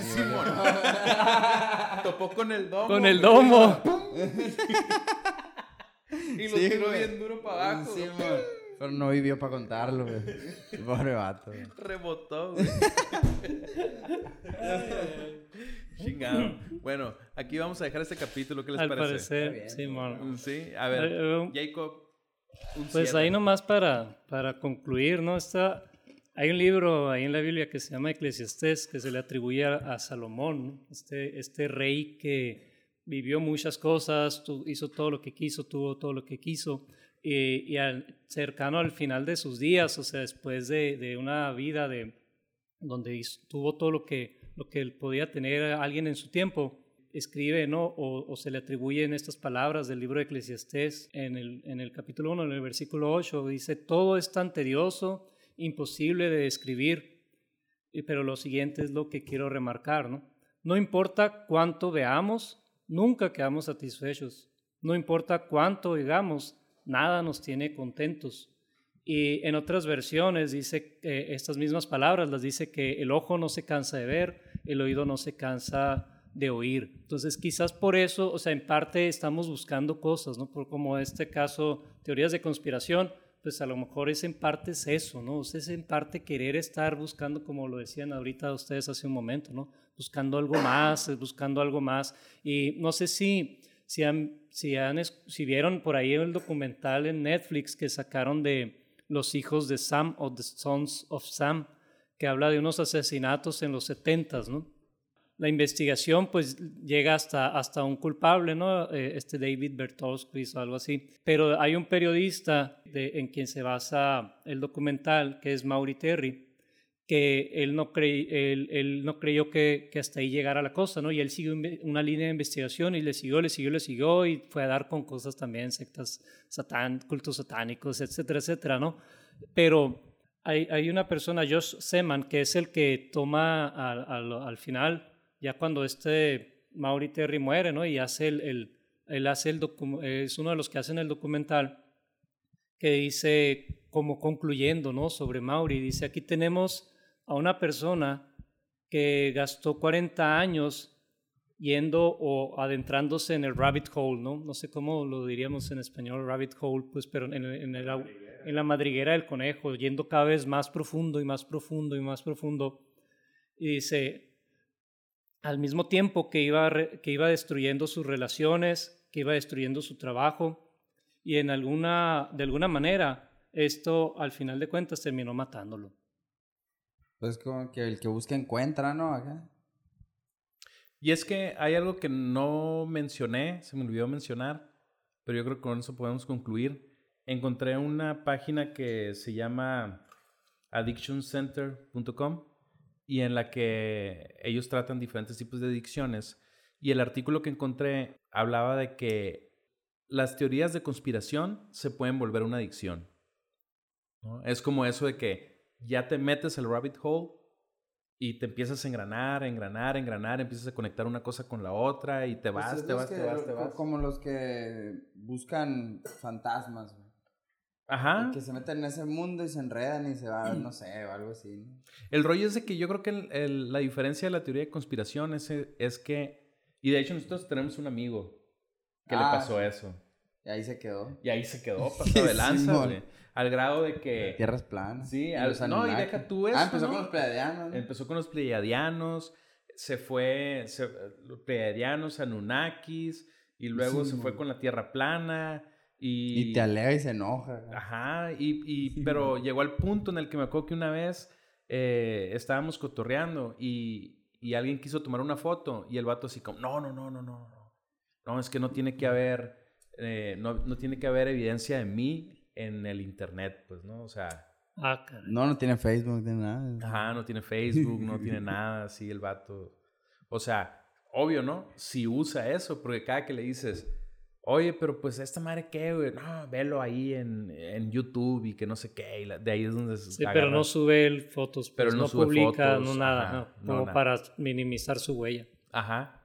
B: Simón. Topó con el domo.
C: Con el domo.
B: Y lo
D: Sí,
B: tiró bien duro para abajo.
D: Sí. Pero no vivió para contarlo, güey. Pobre vato, güey.
B: Rebotó, güey. Chingado. Bueno, aquí vamos a dejar este capítulo. ¿Qué les
C: Al
B: parece?
C: parecer,
D: bien,
C: sí, mon.
B: Sí, a ver,
C: Eh,
B: Jacob. un
C: Pues
B: cierre.
C: ahí nomás para, para concluir, ¿no? Está, hay un libro ahí en la Biblia que se llama Eclesiastés, que se le atribuye a, a Salomón, ¿no? este, este rey que vivió muchas cosas, tu- hizo todo lo que quiso, tuvo todo lo que quiso, y, y al, cercano al final de sus días, o sea, después de, de una vida de, donde hizo- tuvo todo lo que, lo que podía tener alguien en su tiempo, escribe, ¿no? O, se le atribuyen estas palabras del libro de Eclesiastés en el, capítulo 1, en el versículo 8, dice, todo es tan tedioso, imposible de describir, pero lo siguiente es lo que quiero remarcar, ¿no? No importa cuánto veamos, nunca quedamos satisfechos. No importa cuánto oigamos, nada nos tiene contentos. Y en otras versiones dice eh, estas mismas palabras, las dice que el ojo no se cansa de ver, el oído no se cansa de oír. Entonces, quizás por eso, o sea, en parte estamos buscando cosas, ¿no? Por como este caso, teorías de conspiración, pues a lo mejor es en parte es eso, ¿no? Es en parte querer estar buscando, como lo decían ahorita ustedes hace un momento, ¿no? Buscando algo más, buscando algo más. Y no sé si, si, han, si, han, si vieron por ahí el documental en Netflix que sacaron de los hijos de Sam o The Sons of Sam, que habla de unos asesinatos en los 70, ¿no? la investigación pues llega hasta, hasta un culpable, ¿no? Eh, este David Bertolsky o algo así. Pero hay un periodista en quien se basa el documental, que es Maury Terry, que él no, él, no creyó que, hasta ahí llegara la cosa, ¿no? Y él siguió una línea de investigación y le siguió, le siguió, le siguió y fue a dar con cosas también, sectas, satán, cultos satánicos, etcétera, etcétera, ¿no? Pero hay, una persona, Josh Seman, que es el que toma al, al, al final ya cuando este Mauri Terry muere, ¿no? Y hace el es uno de los que hacen el documental que dice, como concluyendo, ¿no? Sobre Mauri, dice, aquí tenemos a una persona que gastó 40 años yendo o adentrándose en el rabbit hole, ¿no? No sé cómo lo diríamos en español, rabbit hole, pues, pero en, en, el, en la madriguera del conejo, yendo cada vez más profundo y más profundo y más profundo. Y dice, al mismo tiempo que iba, que iba destruyendo sus relaciones, que iba destruyendo su trabajo, y en alguna, de alguna manera esto al final de cuentas terminó matándolo.
D: Pues como que el que busca encuentra, ¿no?
B: Y es que hay algo que no mencioné, se me olvidó mencionar, pero yo creo que con eso podemos concluir. Encontré una página que se llama addictioncenter.com y en la que ellos tratan diferentes tipos de adicciones. Y el artículo que encontré hablaba de que las teorías de conspiración se pueden volver una adicción. Es como eso de que ya te metes al rabbit hole y te empiezas a engranar, engranar, engranar, empiezas a conectar una cosa con la otra y te pues vas, te vas, te vas, te vas.
D: Como los que buscan fantasmas. Ajá. Que se meten en ese mundo y se enredan y se van, no sé, o algo así.
B: El rollo es de que yo creo que la diferencia de la teoría de conspiración es, es que, y de hecho nosotros tenemos un amigo que le ah, pasó eso.
D: Y ahí se quedó.
B: Y ahí se quedó, pasó de lanza, Al grado de que...
D: Tierras planas.
B: Sí, al, no, y deja tú eso,
D: Ah, empezó con los pleiadianos.
B: Empezó con los pleiadianos, se fue, los pleiadianos, Anunnakis, y luego se fue con la Tierra plana y,
D: te alegra y se enoja.
B: Ajá, y, y pero llegó al punto en el que me acuerdo que una vez eh, estábamos cotorreando y, y, alguien quiso tomar una foto y el vato así como, no, no, no, no, no, no, no, es que no tiene que haber, eh, no, no, tiene que haber evidencia de mí en el internet, pues, ¿no? O sea...
C: Ah,
D: no, no tiene Facebook, no tiene nada.
B: Ajá, no tiene Facebook, no tiene nada, así el vato. O sea, obvio, ¿no? Si usa eso, porque cada que le dices Oye, pero pues esta madre qué, güey. No, velo ahí en, en, YouTube y que no sé qué. de ahí es donde
C: se Sí, pero no sube fotos. Pues, pero no, publica, no nada. como para minimizar su huella.
B: Ajá.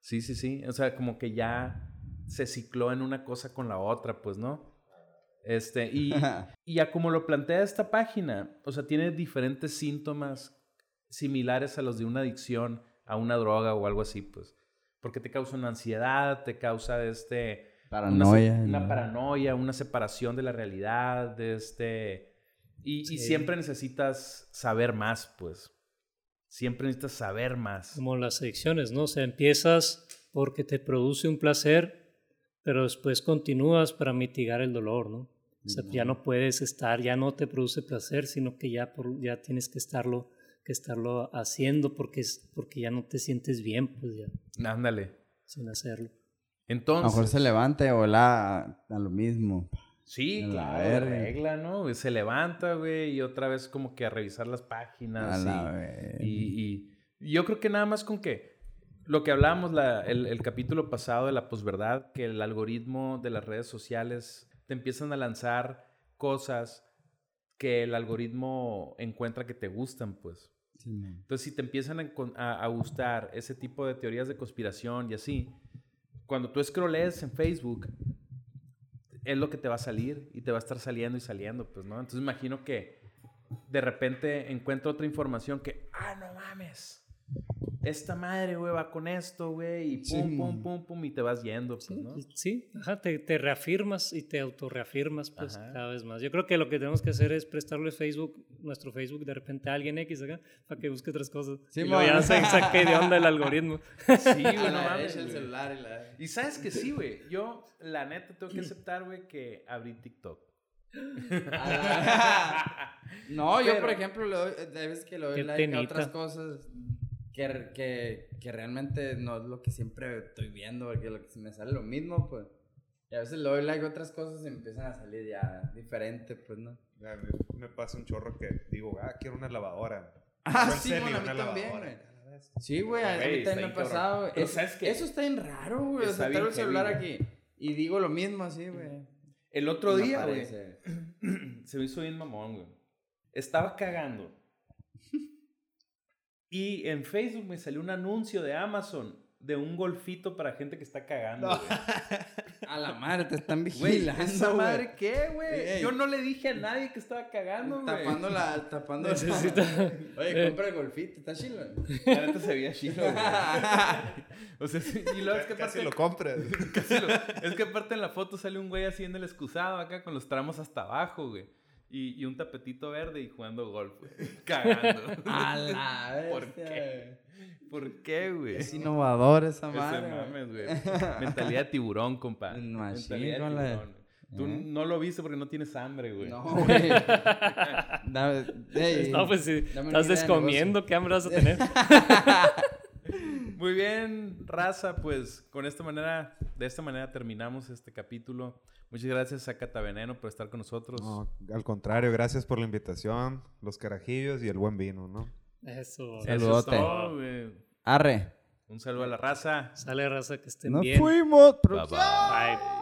B: Sí, sí, sí. O sea, como que ya se cicló en una cosa con la otra, pues, ¿no? Este, y, y ya como lo plantea esta página, o sea, tiene diferentes síntomas similares a los de una adicción a una droga o algo así, pues porque te causa una ansiedad, te causa este...
D: Paranoia.
B: Una, paranoia, una separación de la realidad, de este... Y, y, siempre necesitas saber más, pues. Siempre necesitas saber más.
C: Como las adicciones, ¿no? O sea, empiezas porque te produce un placer, pero después continúas para mitigar el dolor, ¿no? O sea, ya no puedes estar, ya no te produce placer, sino que ya, por, ya tienes que estarlo que estarlo haciendo porque, es, porque ya no te sientes bien, pues ya.
B: Ándale.
C: Sin hacerlo.
B: Entonces.
D: A lo mejor se levanta y vola a lo mismo.
B: Sí, claro, regla, ¿no? Se levanta, güey, y otra vez como que a revisar las páginas. y, y, yo creo que nada más con que lo que hablábamos la, el, el, capítulo pasado de la posverdad, que el algoritmo de las redes sociales te empiezan a lanzar cosas que el algoritmo encuentra que te gustan, pues. Entonces, si te empiezan a, gustar ese tipo de teorías de conspiración y así, cuando tú scrolles en Facebook, es lo que te va a salir y te va a estar saliendo y saliendo, pues, ¿no? Entonces, imagino que de repente encuentro otra información que, ah, no mames. Esta madre, güey, va con esto, güey, y pum,
D: Sí,
B: pum, pum, pum, y te vas yendo, pues, ¿no?
C: Sí, ajá, te, te reafirmas y te autorreafirmas pues
B: Ajá.
C: cada vez más. Yo creo que lo que tenemos que hacer es prestarle Facebook, nuestro Facebook de repente a alguien X acá para que busque otras cosas.
D: Sí,
C: y luego ya se saque de onda el algoritmo.
B: Sí, güey,
D: A
B: no mames,
D: el
B: güey.
D: celular y la...
B: Y sabes que sí, güey. Yo, la neta, tengo que aceptar, güey, que abrí TikTok.
D: A la- No, yo por ejemplo, le doy, hay veces que le doy like a otras cosas que, que, que realmente no es lo que siempre estoy viendo, porque lo que me sale lo mismo, pues. Y a veces le doy like a otras cosas y empiezan a salir ya diferente, pues, ¿no?
E: A mí me pasa un chorro que digo, ah, quiero una lavadora.
D: Ah,
E: No,
D: sí, bueno, a mí también,
E: lavadora.
D: güey. Sí, güey, a mí
B: está
D: también me ha pasado. Es-
B: ¿sabes qué?
D: Eso está bien raro, güey. O sea, traigo el celular aquí y digo lo mismo así, güey.
B: El otro
D: Me
B: día, güey, se me hizo bien mamón, güey. Estaba cagando. Y en Facebook me salió un anuncio de Amazon de un golfito para gente que está cagando.
D: A la madre, te están vigilando,
B: ¿esa
D: güey.
B: madre qué, güey?
D: Ey.
B: Yo no le dije a nadie que estaba cagando, güey.
D: Tapando la, tapando la-
C: Necesita-
D: Oye, compra el golfito, está chilo.
B: La neta se veía chido, güey. O sea, sí, y luego es que
E: Casi
B: aparte...
E: lo compras.
B: casi lo- es que aparte en la foto sale un güey así en el excusado acá con los tramos hasta abajo, güey. Y, y un tapetito verde y jugando golf, güey. Cagando.
D: A la vez.
B: ¿Por qué? ¿Por qué, güey?
D: Es innovador esa madre.
B: mames, güey. Mentalidad de tiburón, compa. Mentalidad de tiburón. Tú no lo viste porque no tienes hambre, güey.
D: No, güey.
C: No, pues si estás descomiendo, ¿qué hambre vas a tener?
B: Muy bien, raza, pues con esta manera, de esta manera terminamos este capítulo. Muchas gracias a Cataveneno por estar con nosotros.
E: No, al contrario, gracias por la invitación, los carajillos y el buen vino, ¿no?
C: Eso.
B: Eso es
D: Saludote.
B: todo, güey.
D: Arre.
B: Un saludo a la raza.
C: Sale raza que estén
D: Nos
C: bien.
D: fuimos.
B: Bye bye.
C: Bye.